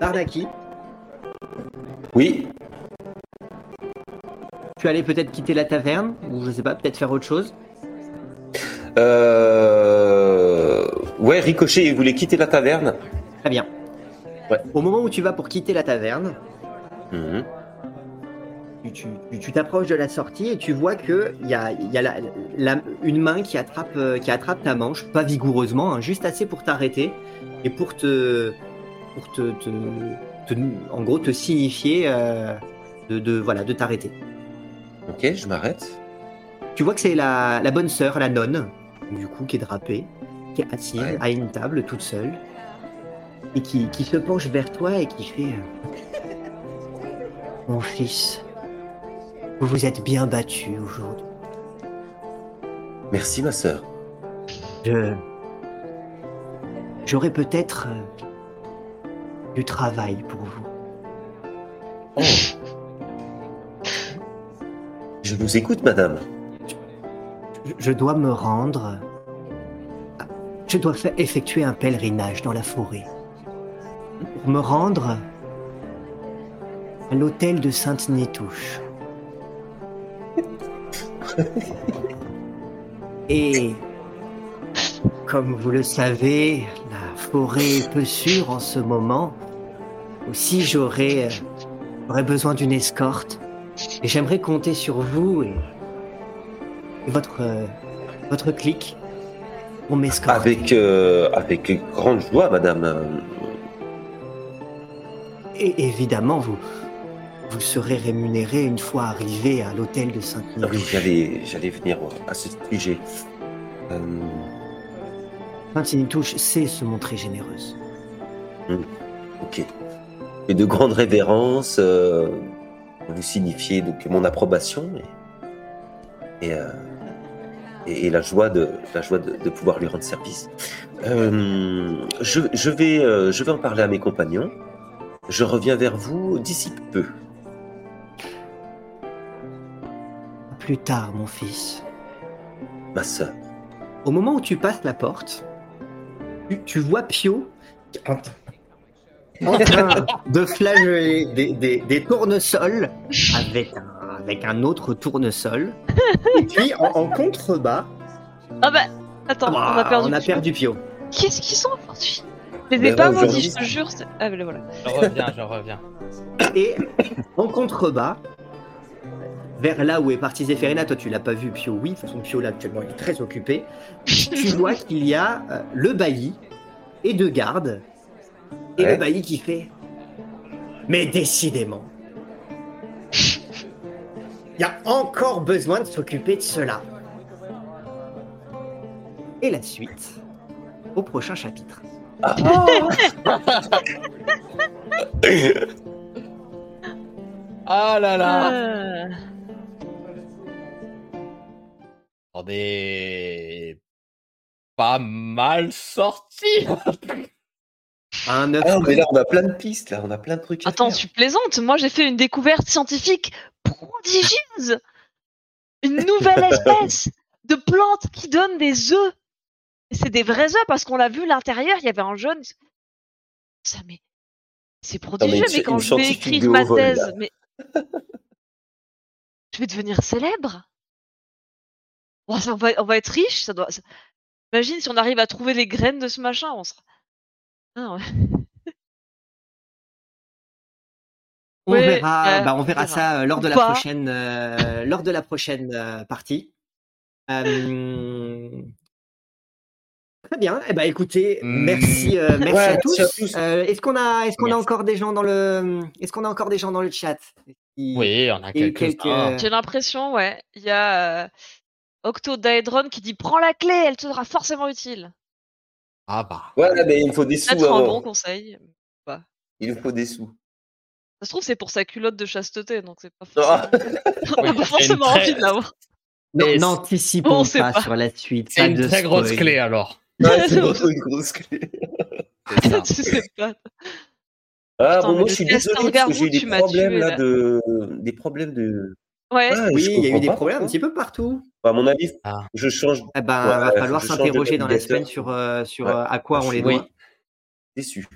Arnaki, Oui. tu allais peut-être quitter la taverne, ou je sais pas, peut-être faire autre chose? Euh... Ouais, Ricochet, il voulait quitter la taverne. Très bien. Ouais. Au moment où tu vas pour quitter la taverne, Mhm. Tu- t'approches de la sortie et tu vois que il y a, y a la- la- une main qui attrape, euh, qui attrape ta manche, pas vigoureusement, hein, juste assez pour t'arrêter et pour te, pour te, te- te- en gros, te signifier euh, de, de- voilà, de t'arrêter. Ok, je m'arrête. Tu vois que c'est la, la bonne sœur, la nonne, du coup, qui est drapée, qui est assise Ouais. à une table toute seule, et qui, qui se penche vers toi et qui fait euh, Mon fils, vous vous êtes bien battu aujourd'hui. Merci, ma sœur. Je. J'aurais peut-être euh, du travail pour vous. Oh. Je vous écoute, madame. Je- Je dois me rendre. à- Je dois faire effectuer un pèlerinage dans la forêt. Pour me rendre à l'hôtel de Sainte-Nitouche. <laughs> Et comme vous le savez, la forêt est peu sûre en ce moment. Aussi, j'aurais euh, besoin d'une escorte. Et j'aimerais compter sur vous et, et votre, euh, votre clique pour m'escorter. Avec, euh, avec grande joie, madame. Et évidemment, vous, vous serez rémunéré une fois arrivé à l'hôtel de ah oui, j'allais, j'allais venir à ce sujet. Euh, Sainte-Nitouche sait se montrer généreuse. ok. Et de grandes révérences, euh, pour vous signifier donc mon approbation et, et, euh, et- et la joie de la joie de, de pouvoir lui rendre service. Euh, je, je vais euh, je vais en parler à mes compagnons. Je reviens vers vous d'ici peu. Plus tard, mon fils. Ma sœur. Au moment où tu passes la porte, tu, tu vois Pio en, en train de flageoler des, des, des tournesols avec un, avec un autre tournesol. Et puis, en, en contrebas, Ah bah, attends, on a perdu. on a perdu Pio. Qu'est-ce qu'ils sont aujourd'hui Je les Mais ai pas maudits, je te jure. Ah, voilà. Je reviens, je reviens. Et en contrebas, vers là où est parti Zéphérina, toi tu l'as pas vu, Pio, oui, de toute façon Pio là actuellement il est très occupé. tu <laughs> vois qu'il y a euh, le bailli et deux gardes. Et Ouais. le bailli qui fait. Mais décidément, il y a encore besoin de s'occuper de cela. Et la suite, au prochain chapitre. Ah <laughs> là là On est pas mal sorti <laughs> Un 9 Ah non, mais là, on a plein de pistes, là, on a plein de trucs. à Attends, faire. tu plaisantes Moi, j'ai fait une découverte scientifique prodigieuse Une nouvelle espèce de plante qui donne des œufs Et c'est des vrais œufs parce qu'on l'a vu, l'intérieur, il y avait un jaune. Ça, mais... C'est prodigieux, mais, quand je vais écrire ma thèse, mais... <laughs> je vais devenir célèbre Oh, ça, on, va, on va être riche, ça doit... ça- Imagine si on arrive à trouver les graines de ce machin, on sera... Ah, ouais. <laughs> On Ouais, verra, euh, bah, on on verra verra. ça euh, lors de la pas. prochaine, euh, lors de la prochaine euh, partie. Euh, Très bien. Eh ben, écoutez, merci, euh, merci, Ouais, à, tous. tous. Euh, est-ce qu'on a, est-ce qu'on a encore des gens dans le, est-ce qu'on a encore des gens dans le chat? Qui- Oui, on a quelques... quelques- J'ai l'impression, ouais. Il y a euh, Octodaedron qui dit Prends la clé, elle te sera forcément utile. Ah bah... Ouais, mais il me faut des sous Peut-être un bon conseil. Il nous faut des sous. Ça se trouve, c'est pour sa culotte de chasteté, donc c'est pas forcément, on <laughs> a Oui, <laughs> pas forcément très- envie de l'avoir. Non, N'anticipons pas, pas. sur la suite. C'est une de très grosse spoil. clé alors. Ouais, c'est une <laughs> grosse clé. Tu sais pas. Ah, Putain, bon, mais moi, je suis désolé parce que j'ai eu des tu m'as problèmes, tué, là, là. de... Des problèmes de... Ouais. Ah, Oui, il y a eu des problèmes un petit peu partout. À mon avis, Ah. je change. Eh ben, Ouais, va falloir s'interroger dans la semaine sur, euh, sur Ouais. euh, à quoi on les Oui. doit. Déçu.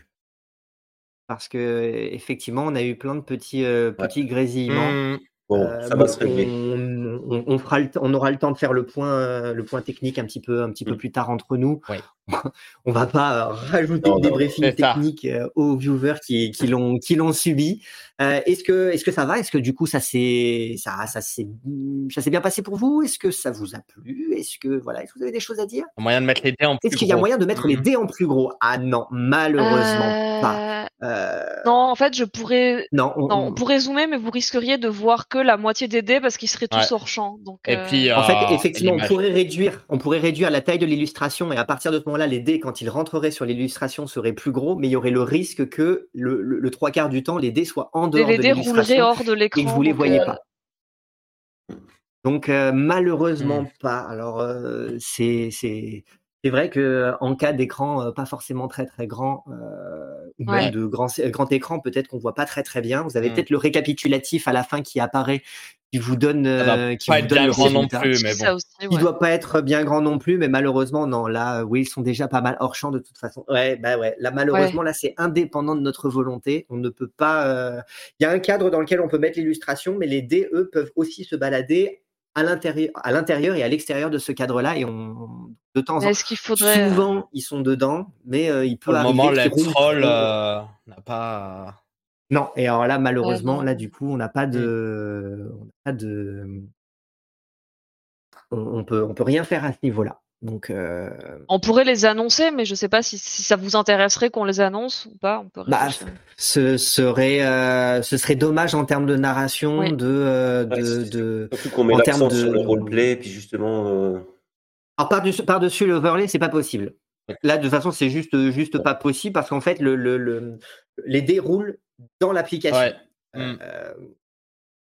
Parce que effectivement, on a eu plein de petits, euh, petits grésillements. Hmm, Bon, Euh, ça bon, va se régler. On, on- on fera le t- on aura le temps de faire le point, euh, le point technique un petit peu, un petit peu Mm. plus tard entre nous. On va pas euh, rajouter Non, le non, débriefing c'est ça. technique euh, aux viewers qui, qui l'ont, qui l'ont subi. Euh, est-ce que, est-ce que ça va? Est-ce que du coup ça s'est, ça, ça s'est, ça s'est bien passé pour vous? Est-ce que ça vous a plu? Est-ce que voilà, est-ce que vous avez des choses à dire? Moyen de mettre les dés en plus Est-ce qu'il y a gros. moyen de mettre les Mhm. dés en plus gros? Ah non, malheureusement pas. Euh, Non, en fait, je pourrais. non, on- Non, on pourrait zoomer, mais vous risqueriez de voir que la moitié des dés parce qu'ils seraient tous Ouais. hors champ. Donc, Et euh, puis, En fait, effectivement, on pourrait réduire, on pourrait réduire la taille de l'illustration et à partir de ce moment-là, les dés, quand ils rentreraient sur l'illustration, seraient plus gros, mais il y aurait le risque que le, le- le trois quarts du temps, les dés soient en les, dehors les de l'illustration hors de l'écran. et que vous les donc, voyez euh, pas. Donc euh, malheureusement Mm. pas. Alors euh, c'est c'est vrai que euh, en cas d'écran euh, pas forcément très très grand euh, ou Ouais. même de grand grand écran, peut-être qu'on voit pas très très bien. Vous avez Mm. peut-être le récapitulatif à la fin qui apparaît, qui vous donne euh, qui pas vous être donne bien le grand non plus, mais bon. aussi, Il ouais. doit pas être bien grand non plus, mais malheureusement, non. Là, oui, ils sont déjà pas mal hors champ de toute façon. Ouais, bah ouais. Là, malheureusement, là, c'est indépendant de notre volonté. On ne peut pas. euh, Il y a un cadre dans lequel on peut mettre l'illustration, mais les dés, eux, peuvent aussi se balader à l'intérieur, à l'intérieur et à l'extérieur de ce cadre-là. Et on, de temps en temps, Est-ce qu'il faudrait. euh, souvent, ils sont dedans, mais euh, il peut Pour le arriver moment, qu'ils Let's roulent Roll trop. euh, n'a pas. Non. Et alors là, malheureusement, là, du coup, on n'a pas de, on n'a pas de, on, on peut, on peut rien faire à ce niveau-là. Donc. euh, On pourrait les annoncer, mais je sais pas si, si ça vous intéresserait qu'on les annonce ou pas. On peut Bah, ce serait euh, ce serait dommage en termes de narration Oui. de euh, Ouais, de, c'est- de... Surtout qu'on met en termes l'accent de- sur le roleplay, puis justement. euh, Alors par dessus par dessus l'overlay c'est pas possible. Ouais. Là de toute façon c'est juste juste pas possible parce qu'en fait le, le, le- les dés roulent dans l'application. Ouais.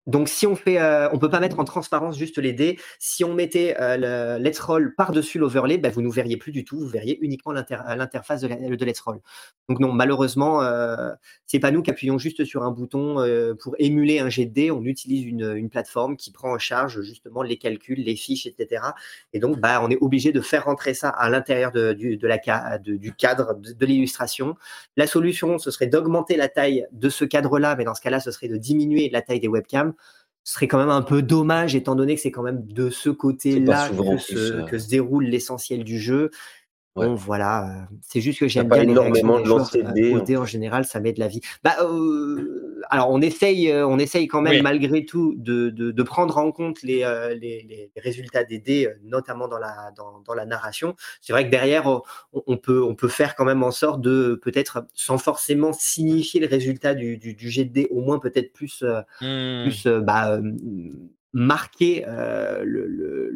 Donc si on fait, euh, on peut pas mettre en transparence juste les dés. Si on mettait euh, le Let's Roll par-dessus l'overlay, bah, vous nous verriez plus du tout. Vous verriez uniquement l'inter- l'interface de, la- de Let's Roll. Donc non, malheureusement, euh, c'est pas nous qui appuyons juste sur un bouton euh, pour émuler un jet de dés. On utilise une, une plateforme qui prend en charge justement les calculs, les fiches, etc. Et donc, bah, on est obligé de faire rentrer ça à l'intérieur de, du, de la, du cadre de l'illustration. La solution, ce serait d'augmenter la taille de ce cadre-là, mais dans ce cas-là, ce serait de diminuer la taille des webcams. Ce serait quand même un peu dommage, étant donné que c'est quand même de ce côté-là que, euh. que se déroule l'essentiel du jeu. Ouais. Bon, voilà. C'est juste que j'aime pas bien les énormément de lancer en général, ça met de la vie. Bah, euh, alors, on essaye, on essaye quand même, Oui. malgré tout, de, de, de prendre en compte les, euh, les, résultats des dés, notamment dans la, dans, dans la narration. C'est vrai que derrière, on, on peut, on peut faire quand même en sorte de, peut-être, sans forcément signifier le résultat du, du, du jet de dés, au moins peut-être plus, euh, Hmm. plus bah, marquer euh, le- le-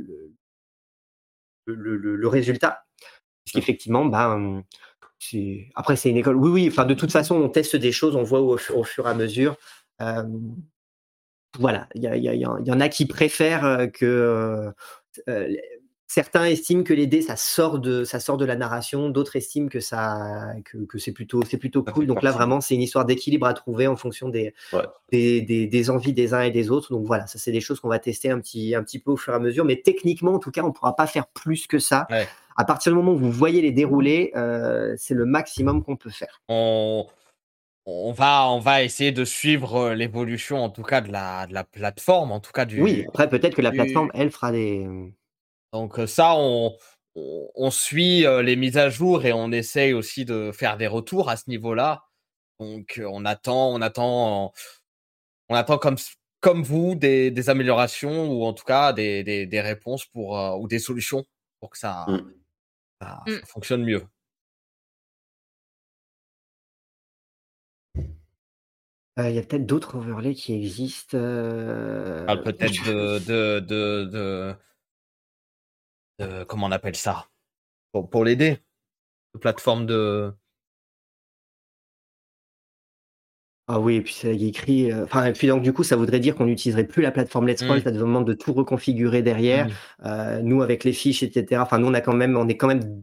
le résultat. Parce qu'effectivement, c'est- après, c'est une école. Oui, oui, enfin, de toute façon, on teste des choses, on voit au, fu- au fur et à mesure. Voilà, il y, en- a qui préfèrent que. Certains estiment que les dés, ça sort de, ça sort de la narration, d'autres estiment que, ça, que, que c'est plutôt, c'est plutôt cool. Donc là, vraiment, c'est une histoire d'équilibre à trouver en fonction des, Ouais. des, des, des envies des uns et des autres. Donc voilà, ça, c'est des choses qu'on va tester un petit, un petit peu au fur et à mesure. Mais techniquement, en tout cas, on ne pourra pas faire plus que ça. Ouais. À partir du moment où vous voyez les dérouler, euh, c'est le maximum qu'on peut faire. on, on, va, on va essayer de suivre euh, l'évolution, en tout cas, de la, de la plateforme, en tout cas du. Oui, après, peut-être que la plateforme, elle, fera des. Donc ça, on, on, on suit les mises à jour et on essaye aussi de faire des retours à ce niveau-là. Donc on attend, on attend, on attend comme comme vous des, des améliorations ou en tout cas des, des, des réponses pour euh, ou des solutions pour que ça, Mm. ça, Mm. ça fonctionne mieux. Euh, Il y a peut-être d'autres overlays qui existent. euh, On parle peut-être <laughs> de, de, de, de, de- comment on appelle ça? Pour, pour l'aider. De plateforme de. Ah oui, et puis c'est écrit. euh, Enfin, et puis donc du coup, ça voudrait dire qu'on n'utiliserait plus la plateforme Let's Roll. Mm. Ça demande de tout reconfigurer derrière. Mm. Euh, nous, avec les fiches, etc. Enfin, nous, on a quand même, on est quand même,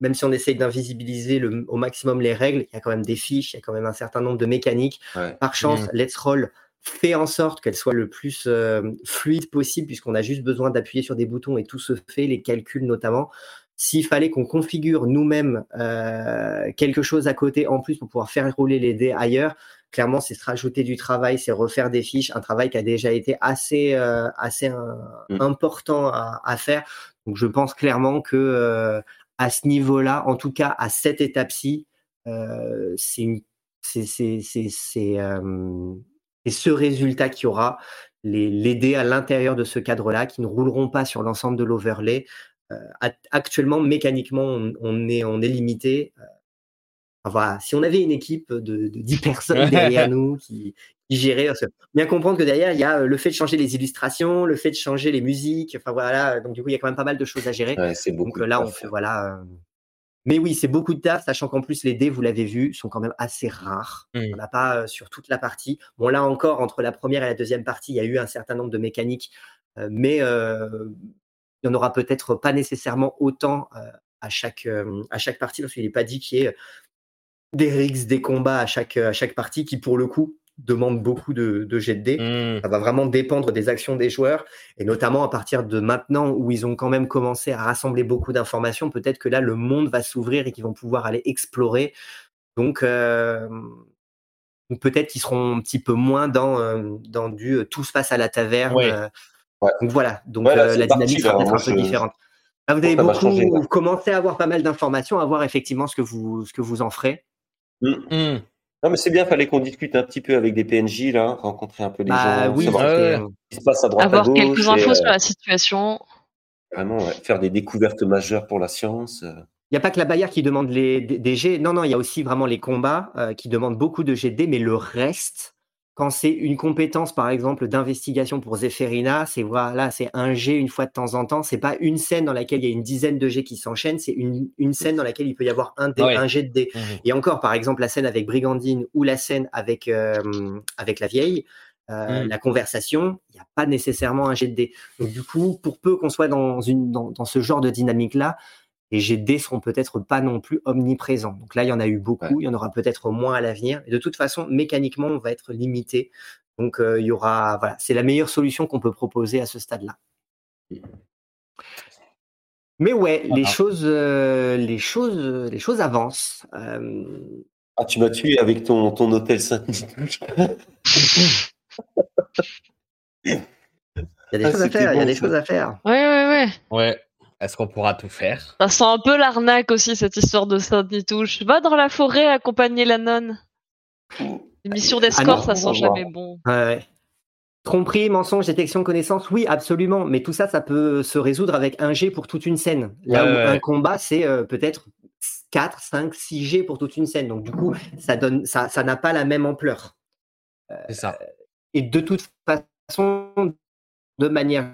même si on essaye d'invisibiliser le- au maximum les règles, il y a quand même des fiches, il y a quand même un certain nombre de mécaniques. Ouais. Par chance, Mm. Let's Roll fait en sorte qu'elle soit le plus euh, fluide possible, puisqu'on a juste besoin d'appuyer sur des boutons et tout se fait, les calculs notamment. S'il fallait qu'on configure nous-mêmes euh, quelque chose à côté en plus pour pouvoir faire rouler les dés ailleurs, clairement, c'est se rajouter du travail, c'est refaire des fiches, un travail qui a déjà été assez, euh, assez euh, Mm. important à, à faire. Donc, je pense clairement que euh, à ce niveau-là, en tout cas à cette étape-ci, euh, c'est une- c'est euh, c'est ce résultat qu'il y aura, les, les dés à l'intérieur de ce cadre-là, qui ne rouleront pas sur l'ensemble de l'overlay. Euh, act- actuellement, mécaniquement, on, on est, on est limité. Euh, enfin. Si on avait une équipe de, de 10 personnes derrière nous <laughs> qui, qui gérait, parce que bien comprendre que derrière, il y a euh, le fait de changer les illustrations, le fait de changer les musiques. Enfin voilà, donc du coup, il y a quand même pas mal de choses à gérer. Ouais, c'est beaucoup. Donc là, on fait voilà. euh, Mais oui, c'est beaucoup de taf, sachant qu'en plus les dés, vous l'avez vu, sont quand même assez rares. Mm. On n'a pas euh, sur toute la partie. Bon, là encore, entre la première et la deuxième partie, il y a eu un certain nombre de mécaniques, euh, mais euh, il n'y en aura peut-être pas nécessairement autant à chaque à chaque partie, parce qu'il n'est pas dit qu'il y ait des rigs, des combats à chaque à chaque partie, qui pour le coup demandent beaucoup de, de de dés. Mm. Ça va vraiment dépendre des actions des joueurs et notamment à partir de maintenant où ils ont quand même commencé à rassembler beaucoup d'informations, peut-être que là le monde va s'ouvrir et qu'ils vont pouvoir aller explorer. Donc euh, peut-être qu'ils seront un petit peu moins dans euh, dans du euh, tout se passe à la taverne. Ouais. Ouais. Donc voilà, donc la dynamique sera peut-être un peu je- différente. Là, vous avez beaucoup commencé à avoir pas mal d'informations, à voir effectivement ce que vous ce que vous en ferez. Mm. Non, mais c'est bien, fallait qu'on discute un petit peu avec des PNJ, là, rencontrer un peu les Bah gens, oui, savoir ce qui se passe à droite à Avoir gauche. quelques et, infos euh, sur la situation. Vraiment, ouais, faire des découvertes majeures pour la science. euh. Il n'y a pas que la Bayard qui demande les, des, des jets. Non, non, il y a aussi vraiment les combats euh, qui demandent beaucoup de dés, mais le reste, quand c'est une compétence, par exemple, d'investigation pour Zéphérina, c'est voilà, c'est un jet une fois de temps en temps. C'est pas une scène dans laquelle il y a une dizaine de jets qui s'enchaînent, c'est une, une scène dans laquelle il peut y avoir un, dé, Ouais. un jet de dés. Mhm. Et encore, par exemple, la scène avec Brigandine ou la scène avec, euh, avec la vieille, euh, Mm. la conversation, il n'y a pas nécessairement un jet de dés. Donc, du coup, pour peu qu'on soit dans, une, dans, dans ce genre de dynamique-là, les jets de dés seront peut-être pas non plus omniprésents. Donc là, il y en a eu beaucoup, il y en aura peut-être moins à l'avenir. Et de toute façon, mécaniquement, on va être limité. Donc, euh, il y aura, voilà, c'est la meilleure solution qu'on peut proposer à ce stade-là. Mais ouais, les Voilà. choses, euh, les choses, les choses avancent. Euh, Ah, tu m'as tué avec ton, ton hôtel Saint-Denis. <laughs> Il y a des Ah, choses à faire, il y a des ça. choses à faire. Ouais, ouais, ouais. Ouais. Est-ce qu'on pourra tout faire? Ça sent un peu l'arnaque aussi, cette histoire de Saint-Nitouche. Va dans la forêt accompagner la nonne. Les missions d'escorte, Ah ça sent jamais bon. Ouais, ouais. Tromperie, mensonge, détection de connaissance, oui, absolument. Mais tout ça, ça peut se résoudre avec un G pour toute une scène. Là Ouais, où ouais. un combat, c'est euh, peut-être 4, 5, 6 G pour toute une scène. Donc, du coup, ça donne, ça, ça n'a pas la même ampleur. C'est ça. Et de toute façon, de manière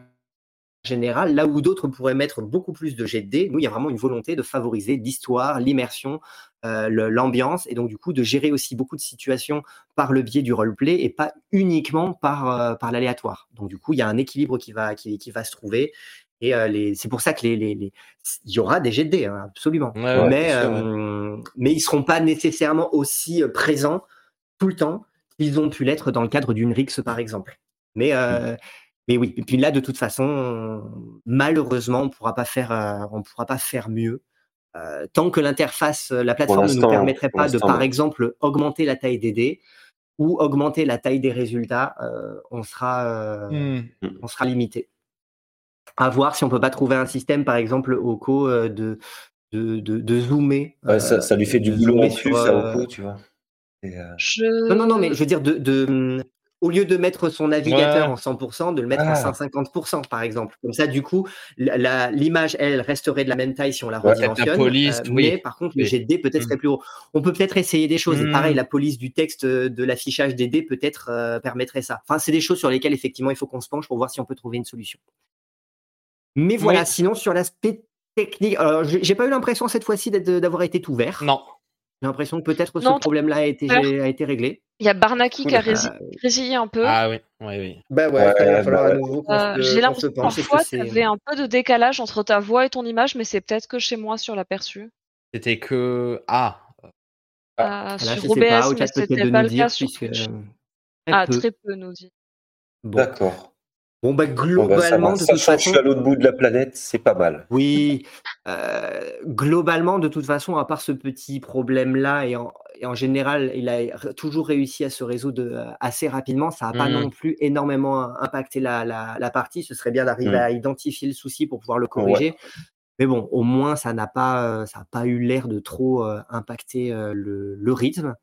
général, là où d'autres pourraient mettre beaucoup plus de jets de dés, nous, il y a vraiment une volonté de favoriser l'histoire, l'immersion, euh, l'ambiance, et donc du coup de gérer aussi beaucoup de situations par le biais du roleplay et pas uniquement par, euh, par l'aléatoire. Donc du coup, il y a un équilibre qui va, qui, qui va se trouver. Et euh, c'est pour ça que les, les, les- il y aura des jets de dés, hein, absolument. Ouais, ouais, mais, mais ils seront pas nécessairement aussi présents tout le temps qu'ils ont pu l'être dans le cadre d'une Rix, par exemple. Mais, euh, mais oui, et puis là, de toute façon, on- malheureusement, on pourra pas faire, euh, on pourra pas faire mieux. Euh, tant que l'interface, euh, la plateforme ne nous permettrait pas de, par exemple, augmenter la taille des dés ou augmenter la taille des résultats, euh, on sera, euh, Hmm. on sera limité. À voir si on peut pas trouver un système, par exemple, au co euh, de, de, de, de zoomer. Ouais, ça, ça lui fait du boulot en zoomer plus, sur, ça, au coup, tu vois. Et, euh, Je... Non, non, non, mais je veux dire, de, de, au lieu de mettre son navigateur Ouais. en 100%, de le mettre Ah. en 150%, par exemple. Comme ça, du coup, l'image, elle, resterait de la même taille si on la Ouais. redimensionne. La police, euh, oui. Mais par contre, le Oui. jet de dés peut-être Mm. serait plus haut. On peut peut-être essayer des choses. Et pareil, la police du texte euh, de l'affichage des dés peut-être euh, permettrait ça. Enfin, c'est des choses sur lesquelles, effectivement, il faut qu'on se penche pour voir si on peut trouver une solution. Mais voilà, Oui. sinon, sur l'aspect technique, alors, j'ai pas eu l'impression cette fois-ci d'avoir été tout vert. Non. J'ai l'impression que peut-être ce problème-là a été, vert. a été réglé. Il y a Barnaki qui a Cool. rési- résillé un peu. Ah oui, oui, oui. Bah Ouais, il va bah falloir à ouais. nouveau Euh, J'ai l'impression que parfois tu avais un peu de décalage entre ta voix et ton image, mais c'est peut-être que chez moi sur l'aperçu. C'était que. Ah. Euh, je sur OBS, mais c'était de pas le dire, cas sur puisque... Twitch. très Ah, peu. très peu, nous dit. Bon. D'accord. Bon, bah, globalement, de toute façon... à l'autre bout de la planète, c'est pas mal. Oui, euh, globalement, de toute façon, à part ce petit problème-là, et en, et en général, il a toujours réussi à se résoudre euh, assez rapidement. Ça n'a pas Mhm. non plus énormément impacté la, la, la partie. Ce serait bien d'arriver Mhm. à identifier le souci pour pouvoir le corriger. Mais bon, au moins, ça n'a pas, euh, ça n'a pas eu l'air de trop impacter le, le rythme.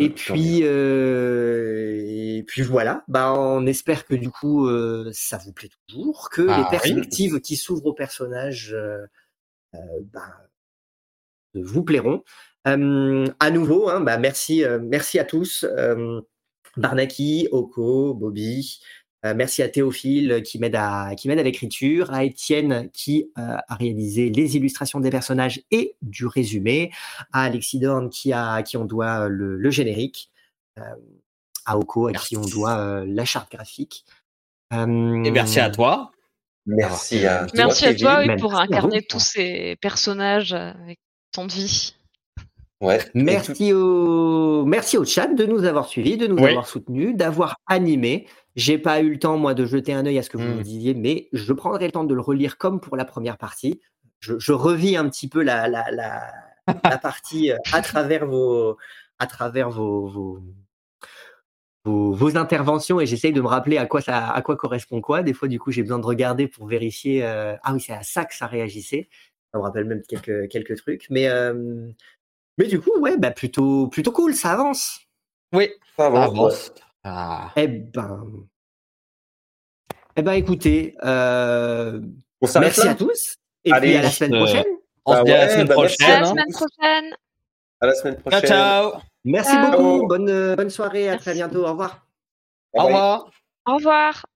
Et Tant puis, euh, et puis voilà. Bah, on espère que du coup, euh, ça vous plaît toujours, que Ah les oui. perspectives qui s'ouvrent aux personnages euh, euh, bah, vous plairont. Euh, à nouveau, hein, bah, merci, euh, merci à tous. Euh, Barnaki, Oko, Bobby. Euh, merci à Théophile qui m'aide à, qui m'aide à l'écriture, à Étienne qui euh, a réalisé les illustrations des personnages et du résumé, à Alexis Dorn qui, a, à qui on doit euh, le, le générique, euh, à Oko à qui on doit euh, la charte graphique. Euh, Et merci à toi. Merci à toi. Merci à toi oui, pour incarner tous ces personnages avec tant de vie. Ouais. Tout- Merci au, merci au chat de nous avoir suivis, de nous Oui. avoir soutenus, d'avoir animé. J'ai pas eu le temps, moi, de jeter un œil à ce que vous me disiez, mais je prendrai le temps de le relire comme pour la première partie. Je, je revis un petit peu la, la, la, la <laughs> partie euh, à travers vos, à travers vos, vos, vos, vos interventions et j'essaye de me rappeler à quoi ça, à quoi correspond quoi. Des fois, du coup, j'ai besoin de regarder pour vérifier. euh, ah oui, c'est à ça que ça réagissait. Ça me rappelle même quelques, quelques trucs. Mais, euh, mais du coup, ouais, bah plutôt, plutôt cool, ça avance. Oui, Ça ça avance, ouais. avance. Ah. Eh ben, eh ben, écoutez, euh, On merci là à tous et Allez, puis à la semaine euh, prochaine. On se dit à la semaine bah prochaine. hein. semaine prochaine. À la semaine prochaine. Ciao, ciao. Merci Ciao. beaucoup. Bonne, bonne soirée. À très bientôt. Au revoir. Au revoir. Au revoir.